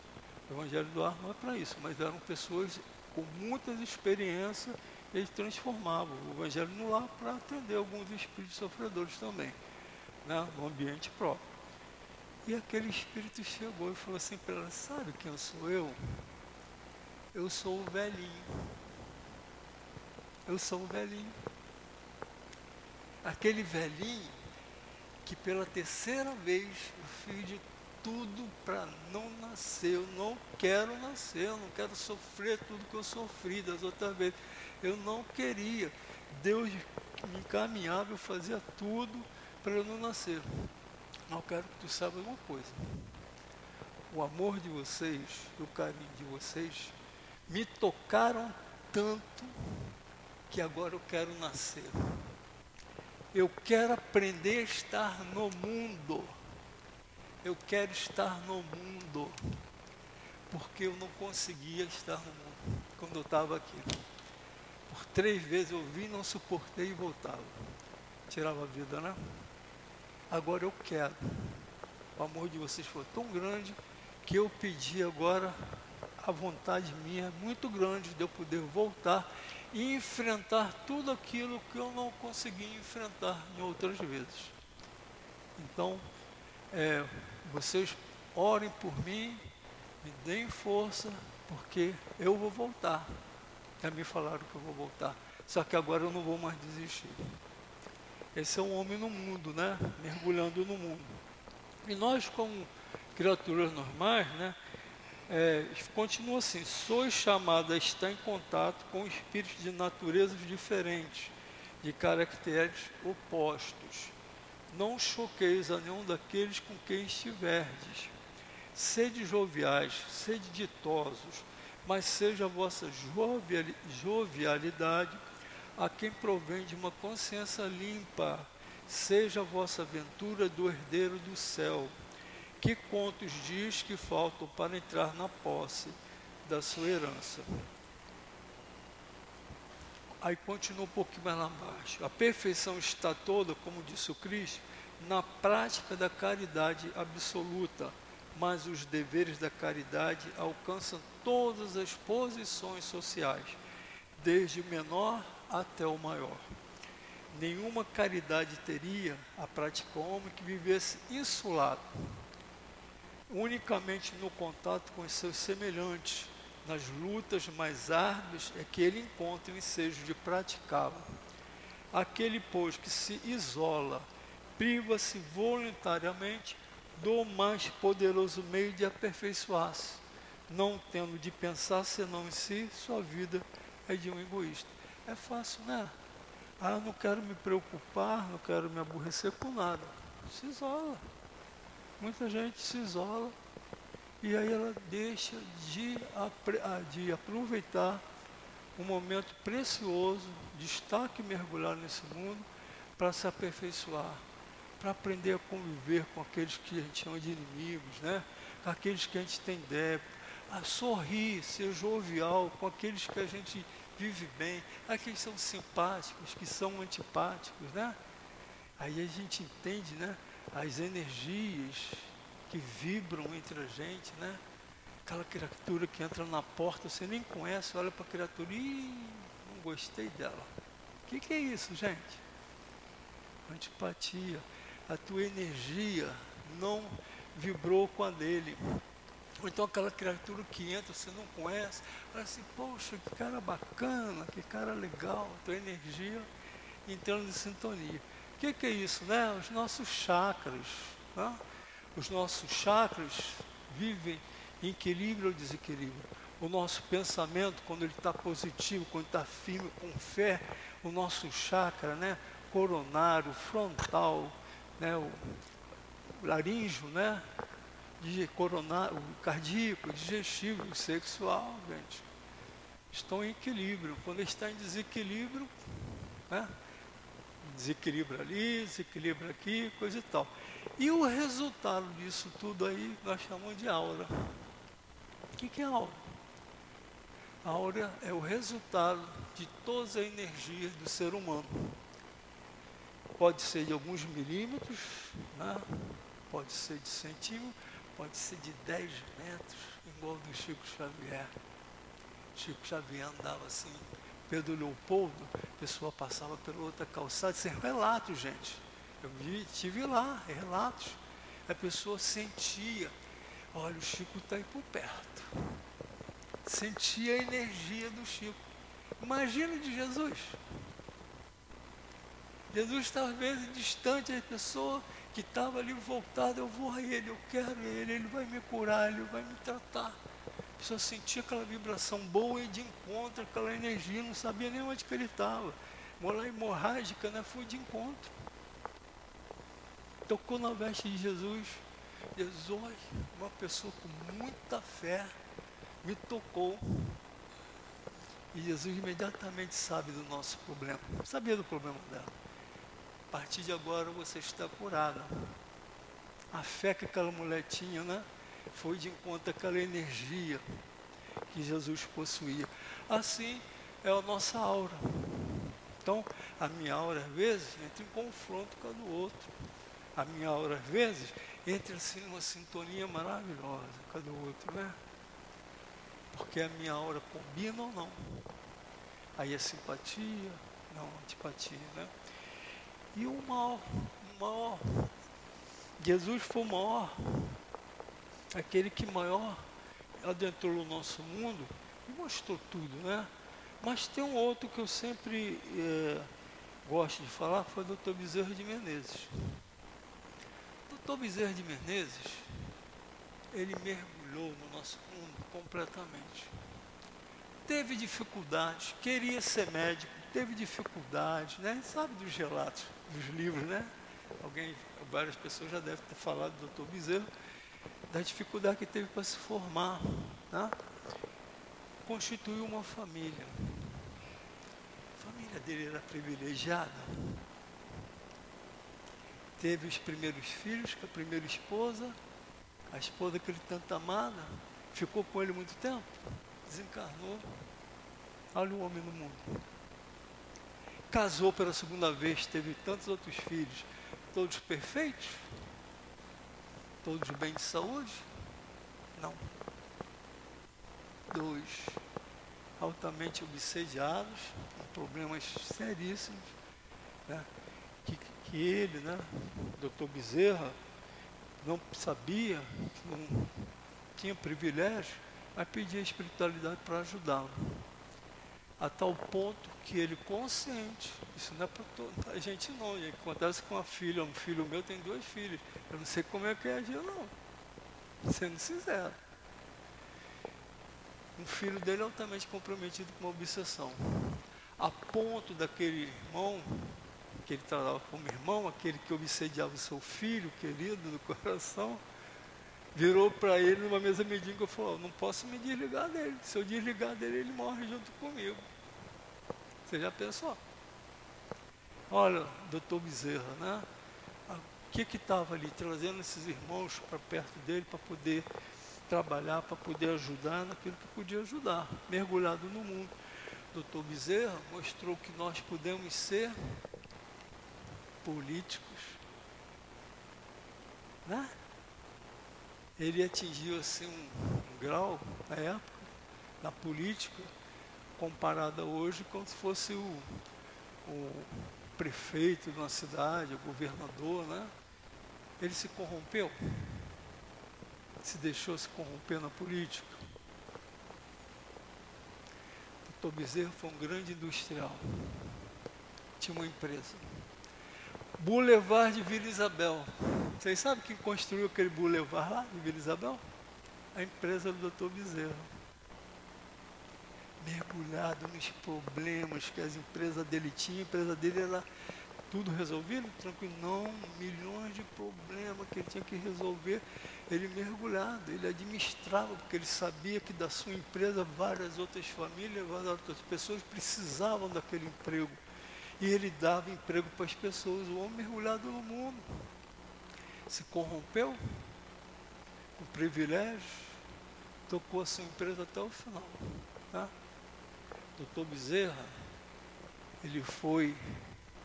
O evangelho do lar não é para isso, mas eram pessoas com muitas experiências, eles transformavam o evangelho no lar para atender alguns espíritos sofredores também, né, no ambiente próprio. E aquele espírito chegou e falou assim para ela, sabe quem sou eu? Eu sou o velhinho. Eu sou o velhinho. Aquele velhinho que pela terceira vez eu fiz de tudo para não nascer. Eu não quero nascer, eu não quero sofrer tudo que eu sofri das outras vezes. Eu não queria. Deus me encaminhava, eu fazia tudo para eu não nascer. Mas eu quero que tu saiba uma coisa. O amor de vocês, o carinho de vocês, me tocaram tanto que agora eu quero nascer. Eu quero aprender a estar no mundo. Eu quero estar no mundo. Porque eu não conseguia estar no mundo quando eu estava aqui. Por três vezes eu vim, não suportei e voltava. Tirava a vida, né? agora eu quero. O amor de vocês foi tão grande que eu pedi agora a vontade minha muito grande de eu poder voltar e enfrentar tudo aquilo que eu não consegui enfrentar em outras vezes. Então, é, vocês orem por mim, me deem força, porque eu vou voltar. Já me falaram que eu vou voltar. Só que agora eu não vou mais desistir. Esse é um homem no mundo, né? Mergulhando no mundo. E nós, como criaturas normais, né? É, continua assim: sois chamados a estar em contato com espíritos de naturezas diferentes, de caracteres opostos. Não choqueis a nenhum daqueles com quem estiverdes. Sede joviais, sede ditosos, mas seja a vossa jovialidade a quem provém de uma consciência limpa, seja a vossa aventura do herdeiro do céu. Que contos dias que faltam para entrar na posse da sua herança? Aí continua um pouquinho mais lá embaixo. A perfeição está toda, como disse o Cristo, na prática da caridade absoluta, mas os deveres da caridade alcançam todas as posições sociais, desde o menor até o maior. Nenhuma caridade teria a prática homem que vivesse insulado. Unicamente no contato com os seus semelhantes, nas lutas mais árduas, é que ele encontra o ensejo de praticá-lo. Aquele, pois, que se isola, priva-se voluntariamente do mais poderoso meio de aperfeiçoar-se, não tendo de pensar senão em si, sua vida é de um egoísta. É fácil, né? Ah, não quero me preocupar, não quero me aborrecer com nada. Se isola. Muita gente se isola e aí ela deixa de, ah, de aproveitar um momento precioso de estar aqui mergulhado nesse mundo para se aperfeiçoar, para aprender a conviver com aqueles que a gente chama de inimigos, né? com aqueles que a gente tem débito, a sorrir, ser jovial com aqueles que a gente vive bem, aqueles que são simpáticos, que são antipáticos, né? Aí a gente entende, né? As energias que vibram entre a gente, né? Aquela criatura que entra na porta, você nem conhece, olha para a criatura e não gostei dela. O que, que é isso, gente? Antipatia. A tua energia não vibrou com a dele. Ou então aquela criatura que entra, você não conhece, fala assim, poxa, que cara bacana, que cara legal, a tua energia entrando em sintonia. O que, que é isso, né? Os nossos chakras. Né? Os nossos chakras vivem em equilíbrio ou desequilíbrio. O nosso pensamento, quando ele está positivo, quando está firme, com fé, o nosso chakra, né? Coronário, frontal, né? O laríngeo, né? De coronário, cardíaco, digestivo, sexual, gente. Estão em equilíbrio. Quando está em desequilíbrio, né? Desequilíbrio ali, desequilíbrio aqui, coisa e tal. E o resultado disso tudo aí nós chamamos de aura. O que, que é aura? A aura é o resultado de todas as energias do ser humano. Pode ser de alguns milímetros, né? pode ser de centímetros, pode ser de 10 metros, igual do Chico Xavier. Chico Xavier andava assim, Pedro Leopoldo, a pessoa passava pela outra calçada, isso é relato, gente eu vi, tive lá, relatos. A pessoa sentia, olha, o Chico está aí por perto. Sentia a energia do Chico. Imagina de Jesus. Jesus talvez distante da pessoa que estava ali voltada, eu vou a ele, eu quero ele, ele vai me curar, ele vai me tratar. A pessoa sentia aquela vibração boa e de encontro, aquela energia, não sabia nem onde que ele estava. Molar hemorrágica, né? Foi de encontro tocou na veste de Jesus. Jesus, uma pessoa com muita fé, me tocou. E Jesus imediatamente sabe do nosso problema. Sabia do problema dela. A partir de agora você está curada. A fé que aquela mulher tinha, né? Foi de encontro àquela energia que Jesus possuía. Assim é a nossa aura. Então, a minha aura, às vezes, entra em confronto com a do outro a minha aura, às vezes, entra assim numa sintonia maravilhosa com a do outro, né? Porque a minha aura combina ou não. Aí é simpatia, não, antipatia, né? E o maior, o maior, Jesus foi o maior, aquele que maior adentrou o nosso mundo e mostrou tudo, né? Mas tem um outro que eu sempre é, gosto de falar, foi o Dr. Bezerra de Menezes. Doutor Bezerra de Menezes, ele mergulhou no nosso mundo completamente. Teve dificuldades, queria ser médico, teve dificuldades, né? Sabe dos relatos, dos livros, né? Alguém, várias pessoas já devem ter falado do doutor Bezerra, da dificuldade que teve para se formar, né? Constituiu uma família. A família dele era privilegiada teve os primeiros filhos com a primeira esposa, a esposa que ele tanto amava, ficou com ele muito tempo, desencarnou. Olha o homem no mundo. Casou pela segunda vez, teve tantos outros filhos, todos perfeitos? Todos bem de saúde? Não. Dois altamente obsediados, com problemas seríssimos, né? que, que ele, né, doutor Bezerra, não sabia, não tinha privilégio, mas pedia a espiritualidade para ajudá-lo. A tal ponto que ele consciente, isso não é para toda a gente não, gente, acontece com a filha, um filho meu tem duas filhas, eu não sei como é que é agir não, sendo sincero. Um filho dele é altamente comprometido com uma obsessão. A ponto daquele irmão, que ele tratava como irmão, aquele que obsediava o seu filho querido do coração, virou para ele numa mesa medinha e falou, não posso me desligar dele. Se eu desligar dele, ele morre junto comigo. Você já pensou? Olha, doutor Bezerra, né? O que que estava ali trazendo esses irmãos para perto dele para poder trabalhar, para poder ajudar naquilo que podia ajudar, mergulhado no mundo. Doutor Bezerra mostrou que nós podemos ser políticos, né? Ele atingiu assim um, um grau na época, na política, comparada hoje como se fosse o, o prefeito de uma cidade, o governador, né? Ele se corrompeu se deixou se corromper na política. Doutor Bezerra foi um grande industrial. Tinha uma empresa. Boulevard de Vila Isabel. Vocês sabem quem construiu aquele boulevard lá de Vila Isabel? A empresa do doutor Bezerra. Mergulhado nos problemas que as empresas dele tinham, a empresa dele era tudo resolvido, tranquilo, não, milhões de problemas que ele tinha que resolver ele mergulhado, ele administrava, porque ele sabia que da sua empresa várias outras famílias, várias outras pessoas precisavam daquele emprego. E ele dava emprego para as pessoas, o homem mergulhado no mundo. Se corrompeu com privilégio, tocou a sua empresa até o final. Tá? Doutor Bezerra, ele foi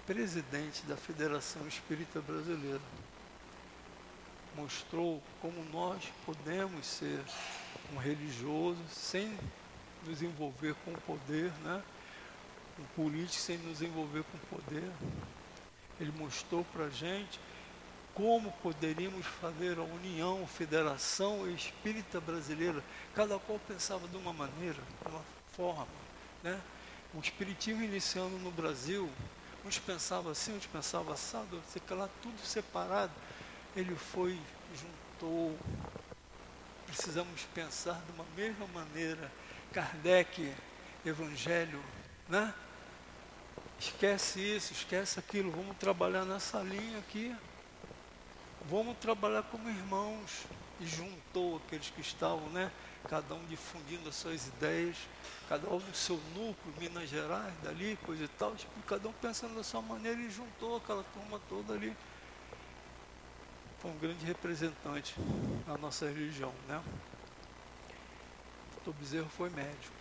presidente da Federação Espírita Brasileira mostrou como nós podemos ser um religioso sem nos envolver com o poder, né? um político sem nos envolver com o poder. Ele mostrou para a gente como poderíamos fazer a união, federação espírita brasileira. Cada qual pensava de uma maneira, de uma forma. Né? O espiritismo iniciando no Brasil, uns pensavam assim, uns pensavam assado, lá, tudo separado ele foi, juntou. Precisamos pensar de uma mesma maneira. Kardec, Evangelho, né? Esquece isso, esquece aquilo, vamos trabalhar nessa linha aqui. Vamos trabalhar como irmãos. E juntou aqueles que estavam, né? Cada um difundindo as suas ideias, cada um no seu núcleo, Minas Gerais, dali, coisa e tal, tipo, cada um pensando da sua maneira e juntou aquela turma toda ali foi um grande representante da nossa religião, né? O Bezerro foi médico.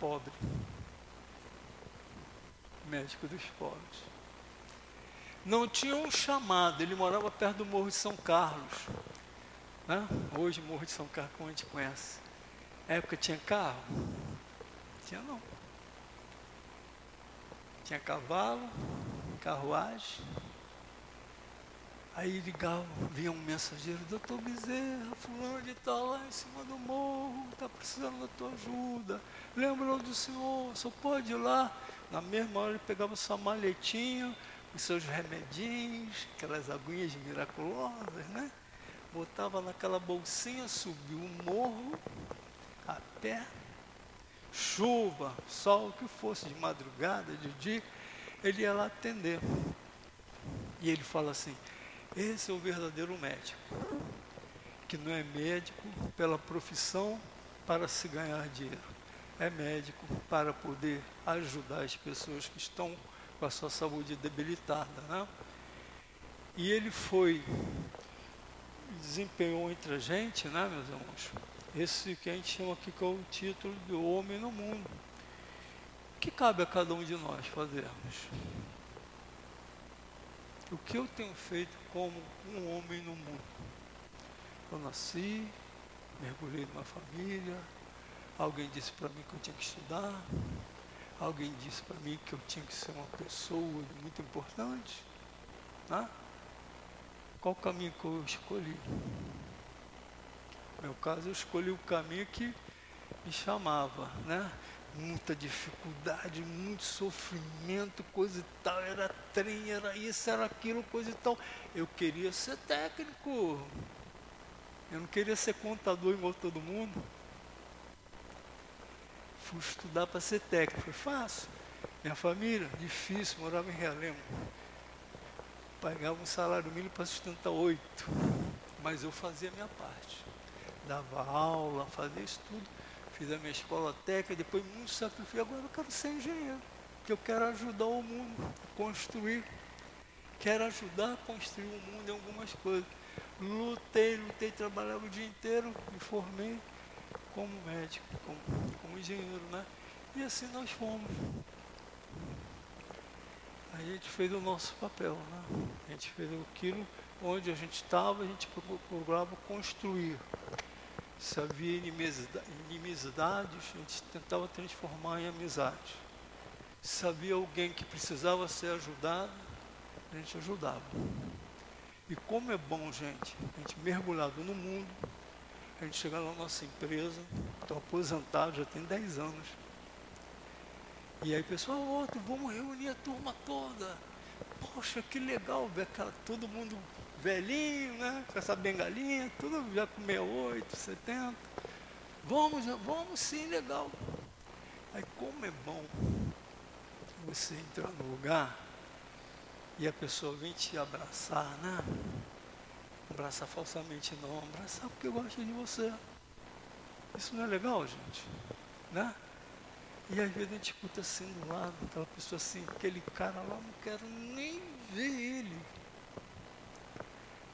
Pobre. Médico dos pobres. Não tinha um chamado, ele morava perto do Morro de São Carlos. Né? Hoje, Morro de São Carlos, como a gente conhece. Na época tinha carro? Tinha não. Tinha cavalo, carruagem, Aí ligava, vinha um mensageiro, doutor Bezerra, fulano de tal lá em cima do morro, está precisando da tua ajuda. Lembrou do senhor, só pode ir lá. Na mesma hora ele pegava sua maletinha, os seus remedinhos, aquelas aguinhas miraculosas, né? Botava naquela bolsinha, subiu o morro, a pé, chuva, sol, o que fosse, de madrugada, de dia, ele ia lá atender. E ele fala assim, esse é o verdadeiro médico, que não é médico pela profissão para se ganhar dinheiro, é médico para poder ajudar as pessoas que estão com a sua saúde debilitada. Né? E ele foi, desempenhou entre a gente, né, meus irmãos, esse que a gente chama aqui que é o título de homem no mundo. O que cabe a cada um de nós fazermos? o que eu tenho feito como um homem no mundo. Eu nasci, mergulhei numa família, alguém disse para mim que eu tinha que estudar, alguém disse para mim que eu tinha que ser uma pessoa muito importante. Né? qual caminho que eu escolhi? No meu caso, eu escolhi o caminho que me chamava, né? Muita dificuldade, muito sofrimento, coisa e tal. Era trem, era isso, era aquilo, coisa e tal. Eu queria ser técnico. Eu não queria ser contador igual todo mundo. Fui estudar para ser técnico. Foi fácil. Minha família, difícil, morava em Realengo. Pagava um salário mínimo para sustentar oito. Mas eu fazia a minha parte. Dava aula, fazia isso tudo. Fiz a minha escola técnica, depois muito sacrifício. Agora eu quero ser engenheiro. Porque eu quero ajudar o mundo a construir. Quero ajudar a construir o mundo em algumas coisas. Lutei, lutei, trabalhava o dia inteiro, me formei como médico, como, como engenheiro, né? E assim nós fomos. A gente fez o nosso papel, né? A gente fez aquilo onde a gente estava, a gente procurava construir. Se havia inimizades, a gente tentava transformar em amizade. Se havia alguém que precisava ser ajudado, a gente ajudava. E como é bom, gente, a gente mergulhado no mundo, a gente chegar na nossa empresa, estou aposentado, já tem 10 anos. E aí, pessoal, outro, vamos reunir a turma toda. Poxa, que legal ver aquela, todo mundo velhinho, né? Com essa bengalinha, tudo já com 68, 70. Vamos, vamos sim, legal. Aí como é bom você entrar no lugar e a pessoa vem te abraçar, né? Abraçar falsamente não, abraçar porque gosta de você. Isso não é legal, gente? Né? E às vezes a gente escuta assim do lado, aquela pessoa assim, aquele cara lá, não quero nem ver ele.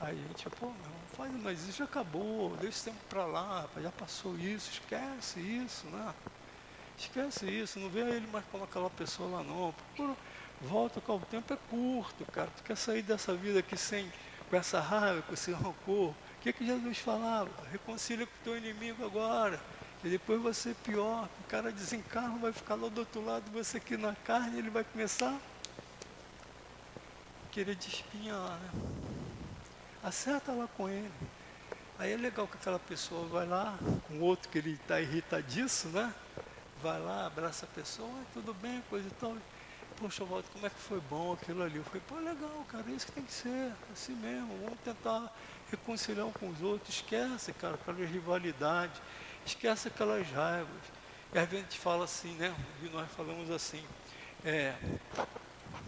Aí a gente, pô, meu, faz, mas isso já acabou, deixa esse tempo pra lá, já passou isso, esquece isso, né? Esquece isso, não vê ele mais como aquela pessoa lá não. Procura, volta com o tempo é curto, cara. Tu quer sair dessa vida aqui sem, com essa raiva, com esse rancor. O que, que Jesus falava? Reconcilia com o teu inimigo agora. E depois vai ser pior. O cara desencarna, vai ficar lá do outro lado, você aqui na carne, ele vai começar a querer te espinhar, né? Acerta lá com ele. Aí é legal que aquela pessoa vai lá, com outro que ele está irritadíssimo, né? Vai lá, abraça a pessoa, tudo bem, coisa e tal poxa, Walter, como é que foi bom aquilo ali? Eu falei, pô, legal, cara, é isso que tem que ser, assim mesmo, vamos tentar reconciliar um com os outros, esquece, cara, aquelas rivalidades, esquece aquelas raivas. E às vezes a gente fala assim, né? E nós falamos assim, é,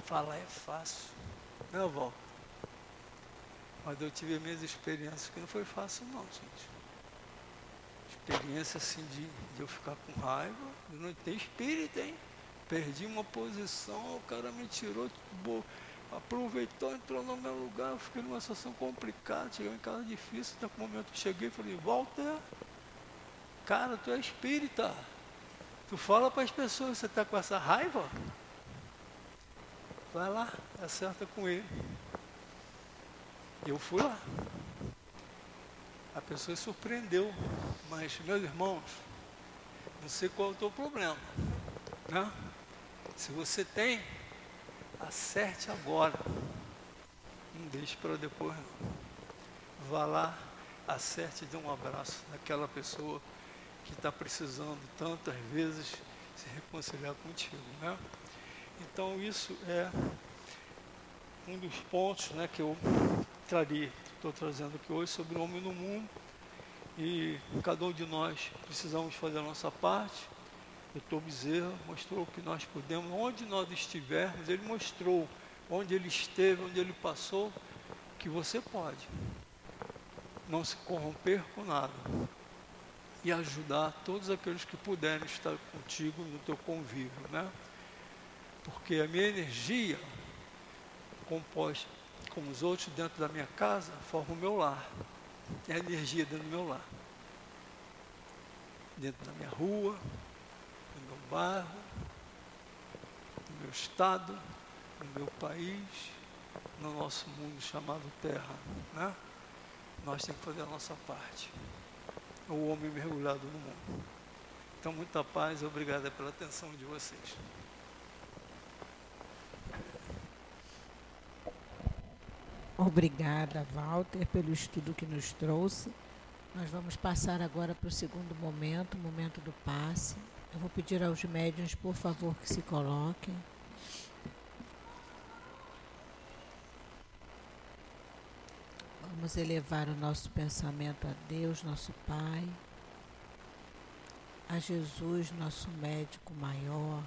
falar é fácil, né, Walter? Mas eu tive minhas experiências que não foi fácil não, gente. Experiência assim de, de eu ficar com raiva, não tem espírito, hein? Perdi uma posição, o cara me tirou, aproveitou, entrou no meu lugar, eu fiquei numa situação complicada, cheguei em casa difícil, até o momento que cheguei falei, Walter, cara, tu é espírita. Tu fala para as pessoas você está com essa raiva, vai lá, acerta com ele. Eu fui lá. A pessoa surpreendeu, mas meus irmãos, não sei qual é o teu problema. Né? Se você tem, acerte agora. Não deixe para depois. Não. Vá lá, acerte e dê um abraço naquela pessoa que está precisando tantas vezes se reconciliar contigo. Né? Então isso é um dos pontos né, que eu traria, estou trazendo aqui hoje sobre o homem no mundo. E cada um de nós precisamos fazer a nossa parte doutor Bezerra mostrou que nós podemos, onde nós estivermos, ele mostrou onde ele esteve, onde ele passou, que você pode não se corromper com nada e ajudar todos aqueles que puderem estar contigo no teu convívio, né? Porque a minha energia composta com os outros dentro da minha casa forma o meu lar. É a energia dentro do meu lar. Dentro da minha rua, bairro, no meu estado, no meu país, no nosso mundo chamado Terra. Né? Nós temos que fazer a nossa parte. O homem mergulhado no mundo. Então, muita paz, obrigada pela atenção de vocês. Obrigada, Walter, pelo estudo que nos trouxe. Nós vamos passar agora para o segundo momento, o momento do passe. Eu vou pedir aos médiuns, por favor, que se coloquem. Vamos elevar o nosso pensamento a Deus, nosso Pai, a Jesus, nosso médico maior,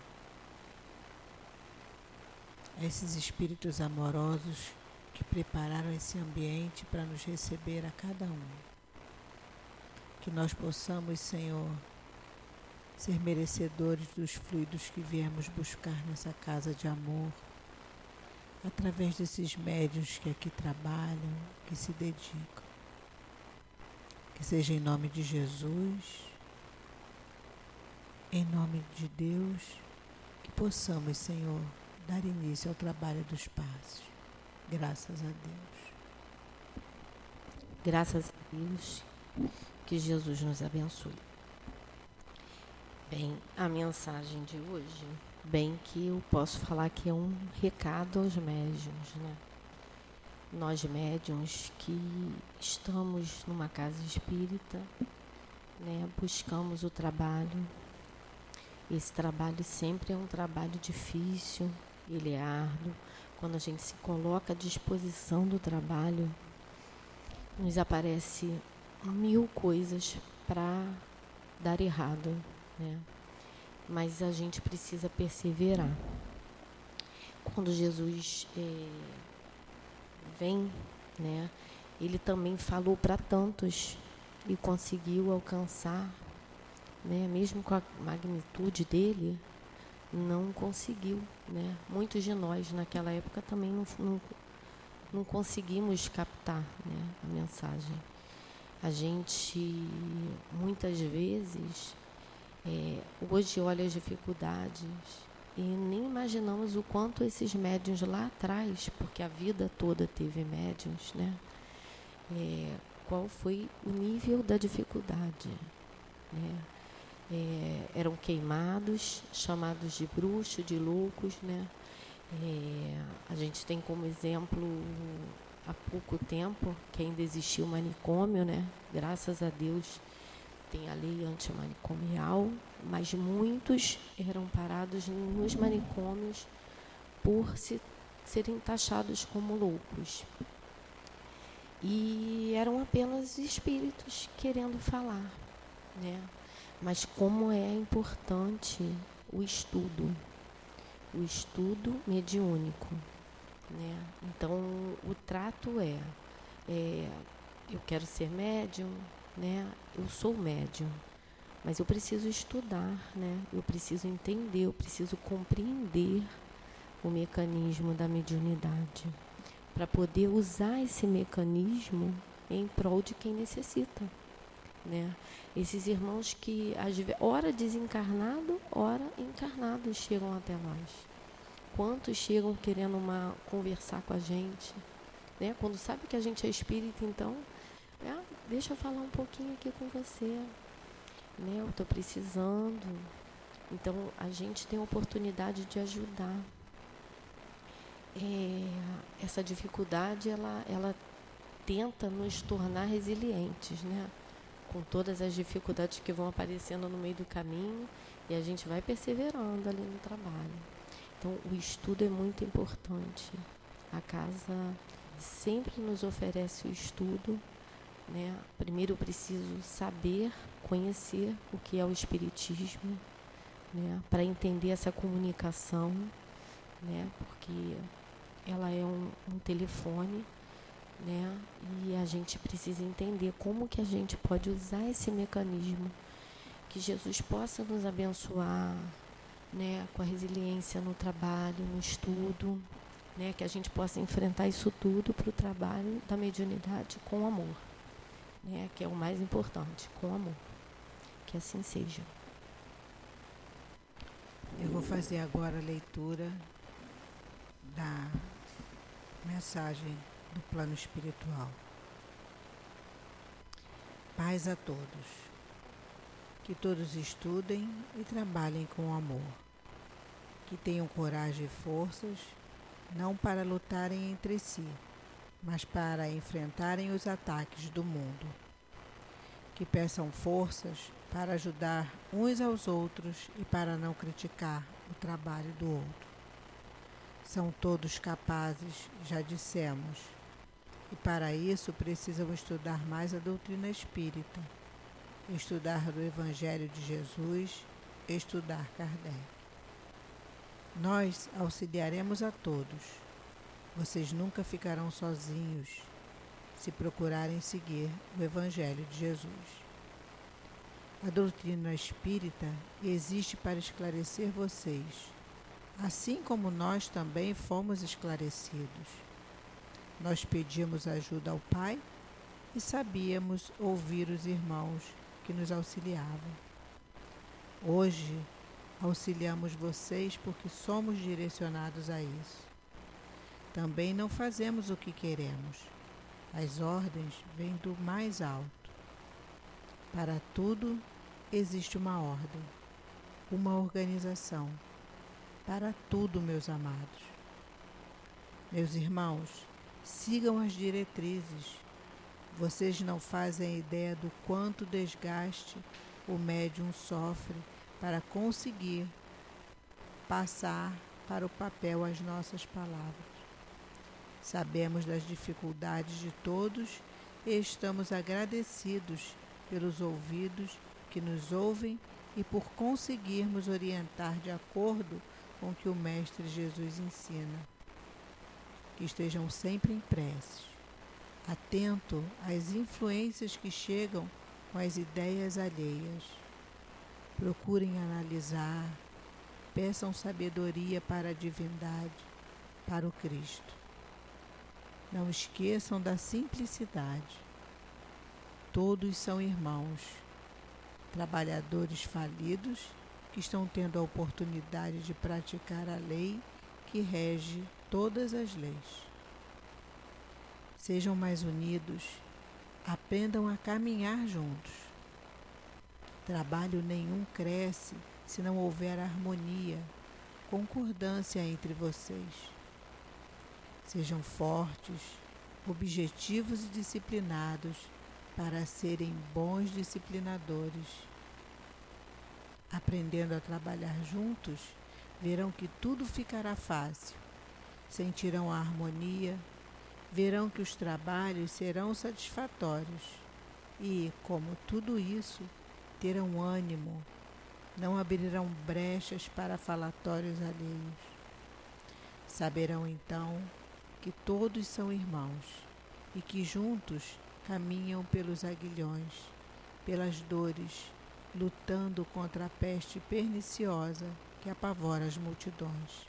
a esses espíritos amorosos que prepararam esse ambiente para nos receber a cada um. Que nós possamos, Senhor, ser merecedores dos fluidos que viemos buscar nessa casa de amor através desses médios que aqui trabalham, que se dedicam. Que seja em nome de Jesus, em nome de Deus, que possamos, Senhor, dar início ao trabalho dos passos. Graças a Deus. Graças a Deus, que Jesus nos abençoe. Bem, a mensagem de hoje bem que eu posso falar que é um recado aos médiums, né? Nós médiums que estamos numa casa espírita, né, buscamos o trabalho. Esse trabalho sempre é um trabalho difícil, ele é árduo. Quando a gente se coloca à disposição do trabalho, nos aparece mil coisas para dar errado, né? mas a gente precisa perseverar. Quando Jesus é, vem, né, ele também falou para tantos e conseguiu alcançar, né, mesmo com a magnitude dele, não conseguiu. Né? Muitos de nós naquela época também não, não, não conseguimos captar né, a mensagem. A gente muitas vezes é, hoje olha as dificuldades e nem imaginamos o quanto esses médiums lá atrás, porque a vida toda teve médiums, né? É, qual foi o nível da dificuldade, né? É, eram queimados, chamados de bruxos, de loucos, né? É, a gente tem como exemplo há pouco tempo que ainda existiu o manicômio, né? Graças a Deus tem a lei antimanicomial, mas muitos eram parados nos manicômios por se, serem taxados como loucos. E eram apenas espíritos querendo falar, né? Mas como é importante o estudo, o estudo mediúnico, né? Então o trato é, é eu quero ser médium, né? Eu sou médium, mas eu preciso estudar, né? Eu preciso entender, eu preciso compreender o mecanismo da mediunidade para poder usar esse mecanismo em prol de quem necessita, né? Esses irmãos que ora desencarnado, ora encarnados chegam até nós. Quantos chegam querendo uma conversar com a gente, né? Quando sabe que a gente é espírita, então ah, deixa eu falar um pouquinho aqui com você. Né? Eu estou precisando. Então, a gente tem a oportunidade de ajudar. É, essa dificuldade, ela, ela tenta nos tornar resilientes, né? Com todas as dificuldades que vão aparecendo no meio do caminho e a gente vai perseverando ali no trabalho. Então, o estudo é muito importante. A casa sempre nos oferece o estudo né? Primeiro eu preciso saber, conhecer o que é o Espiritismo, né? para entender essa comunicação, né? porque ela é um, um telefone né? E a gente precisa entender como que a gente pode usar esse mecanismo, que Jesus possa nos abençoar, né? Com a resiliência no trabalho, no estudo, né? Que a gente possa enfrentar isso tudo para o trabalho da mediunidade com amor né, que é o mais importante, com amor. Que assim seja. Eu vou fazer agora a leitura da mensagem do plano espiritual. Paz a todos. Que todos estudem e trabalhem com amor. Que tenham coragem e forças, não para lutarem entre si, mas para enfrentarem os ataques do mundo. Que peçam forças para ajudar uns aos outros e para não criticar o trabalho do outro. São todos capazes, já dissemos, e para isso precisam estudar mais a doutrina espírita, estudar o Evangelho de Jesus, estudar Kardec. Nós auxiliaremos a todos. Vocês nunca ficarão sozinhos se procurarem seguir o Evangelho de Jesus. A doutrina espírita existe para esclarecer vocês, assim como nós também fomos esclarecidos. Nós pedimos ajuda ao Pai e sabíamos ouvir os irmãos que nos auxiliavam. Hoje, auxiliamos vocês porque somos direcionados a isso. Também não fazemos o que queremos. As ordens vêm do mais alto. Para tudo existe uma ordem, uma organização. Para tudo, meus amados. Meus irmãos, sigam as diretrizes. Vocês não fazem ideia do quanto desgaste o médium sofre para conseguir passar para o papel as nossas palavras. Sabemos das dificuldades de todos e estamos agradecidos pelos ouvidos que nos ouvem e por conseguirmos orientar de acordo com o que o Mestre Jesus ensina. Que estejam sempre em preces, atento às influências que chegam com as ideias alheias. Procurem analisar, peçam sabedoria para a divindade, para o Cristo. Não esqueçam da simplicidade Todos são irmãos, trabalhadores falidos que estão tendo a oportunidade de praticar a lei que rege todas as leis. Sejam mais unidos, aprendam a caminhar juntos. Trabalho nenhum cresce se não houver harmonia, concordância entre vocês. Sejam fortes, objetivos e disciplinados para serem bons disciplinadores. Aprendendo a trabalhar juntos, verão que tudo ficará fácil. Sentirão a harmonia, verão que os trabalhos serão satisfatórios e, como tudo isso, terão ânimo, não abrirão brechas para falatórios alheios. Saberão então que todos são irmãos e que juntos caminham pelos aguilhões, pelas dores, lutando contra a peste perniciosa que apavora as multidões.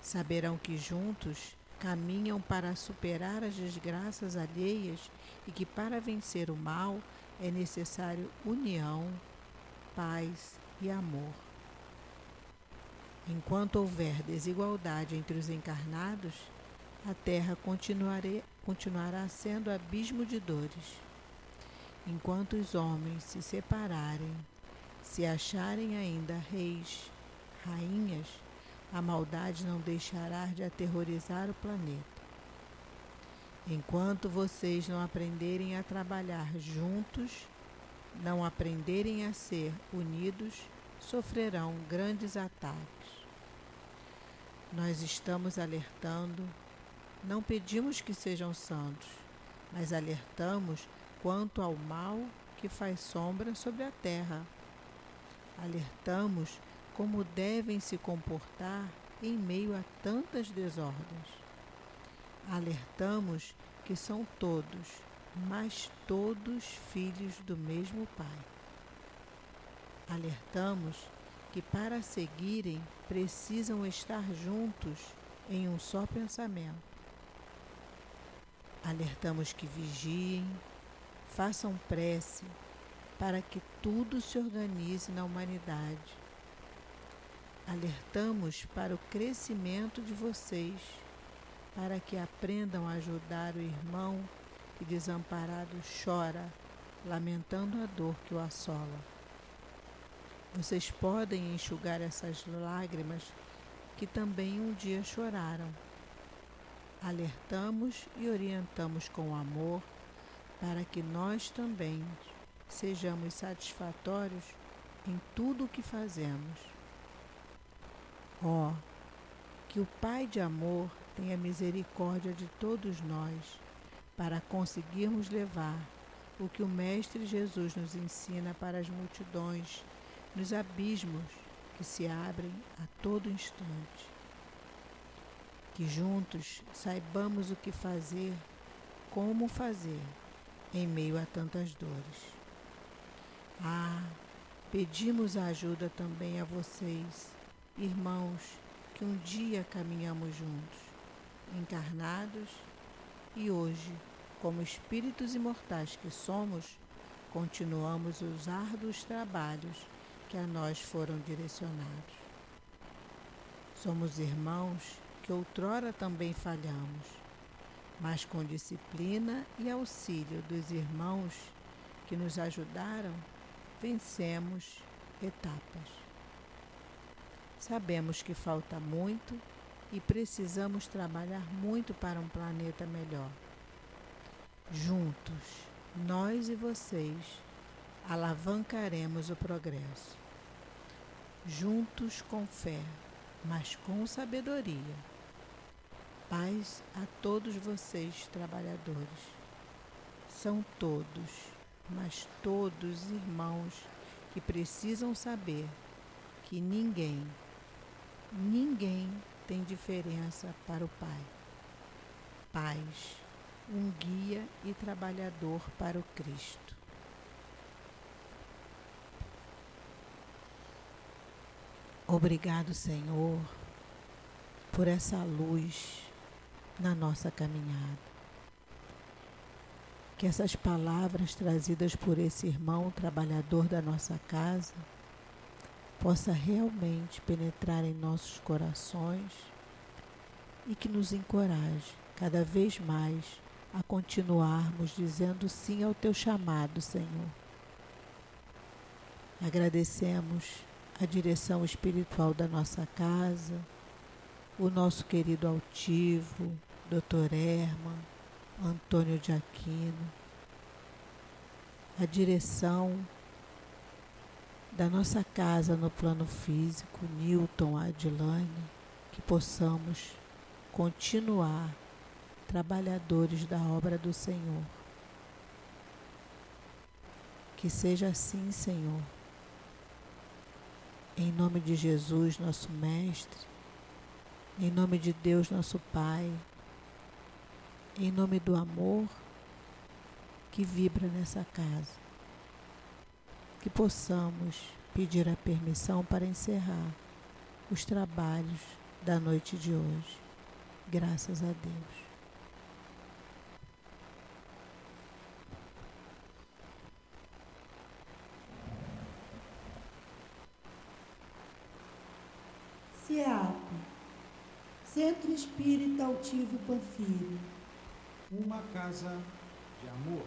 Saberão que juntos caminham para superar as desgraças alheias e que para vencer o mal é necessário união, paz e amor. Enquanto houver desigualdade entre os encarnados, a terra continuará sendo abismo de dores. Enquanto os homens se separarem, se acharem ainda reis, rainhas, a maldade não deixará de aterrorizar o planeta. Enquanto vocês não aprenderem a trabalhar juntos, não aprenderem a ser unidos, sofrerão grandes ataques. Nós estamos alertando não pedimos que sejam santos, mas alertamos quanto ao mal que faz sombra sobre a terra. Alertamos como devem se comportar em meio a tantas desordens. Alertamos que são todos, mas todos filhos do mesmo Pai. Alertamos que para seguirem precisam estar juntos em um só pensamento Alertamos que vigiem, façam prece para que tudo se organize na humanidade. Alertamos para o crescimento de vocês, para que aprendam a ajudar o irmão que desamparado chora, lamentando a dor que o assola. Vocês podem enxugar essas lágrimas que também um dia choraram alertamos e orientamos com amor para que nós também sejamos satisfatórios em tudo o que fazemos. Ó, oh, que o Pai de amor tenha misericórdia de todos nós, para conseguirmos levar o que o Mestre Jesus nos ensina para as multidões, nos abismos que se abrem a todo instante. Que juntos saibamos o que fazer, como fazer, em meio a tantas dores. Ah, pedimos ajuda também a vocês, irmãos, que um dia caminhamos juntos, encarnados e hoje, como espíritos imortais que somos, continuamos os árduos trabalhos que a nós foram direcionados. Somos irmãos que outrora também falhamos, mas com disciplina e auxílio dos irmãos que nos ajudaram, vencemos etapas. Sabemos que falta muito e precisamos trabalhar muito para um planeta melhor. Juntos, nós e vocês, alavancaremos o progresso. Juntos com fé, mas com sabedoria. Paz a todos vocês, trabalhadores. São todos, mas todos irmãos que precisam saber que ninguém, ninguém tem diferença para o Pai. Paz, um guia e trabalhador para o Cristo. Obrigado, Senhor, por essa luz na nossa caminhada. Que essas palavras trazidas por esse irmão trabalhador da nossa casa possa realmente penetrar em nossos corações e que nos encoraje cada vez mais a continuarmos dizendo sim ao teu chamado, Senhor. Agradecemos a direção espiritual da nossa casa, o nosso querido altivo, Dr. Herman, Antônio de Aquino, a direção da nossa casa no plano físico, Newton, Adilane, que possamos continuar trabalhadores da obra do Senhor. Que seja assim, Senhor. Em nome de Jesus, nosso Mestre, em nome de Deus, nosso Pai, em nome do amor que vibra nessa casa que possamos pedir a permissão para encerrar os trabalhos da noite de hoje. Graças a Deus. CEAP, Centro Espírita Altivo Panfilho. Uma casa de amor.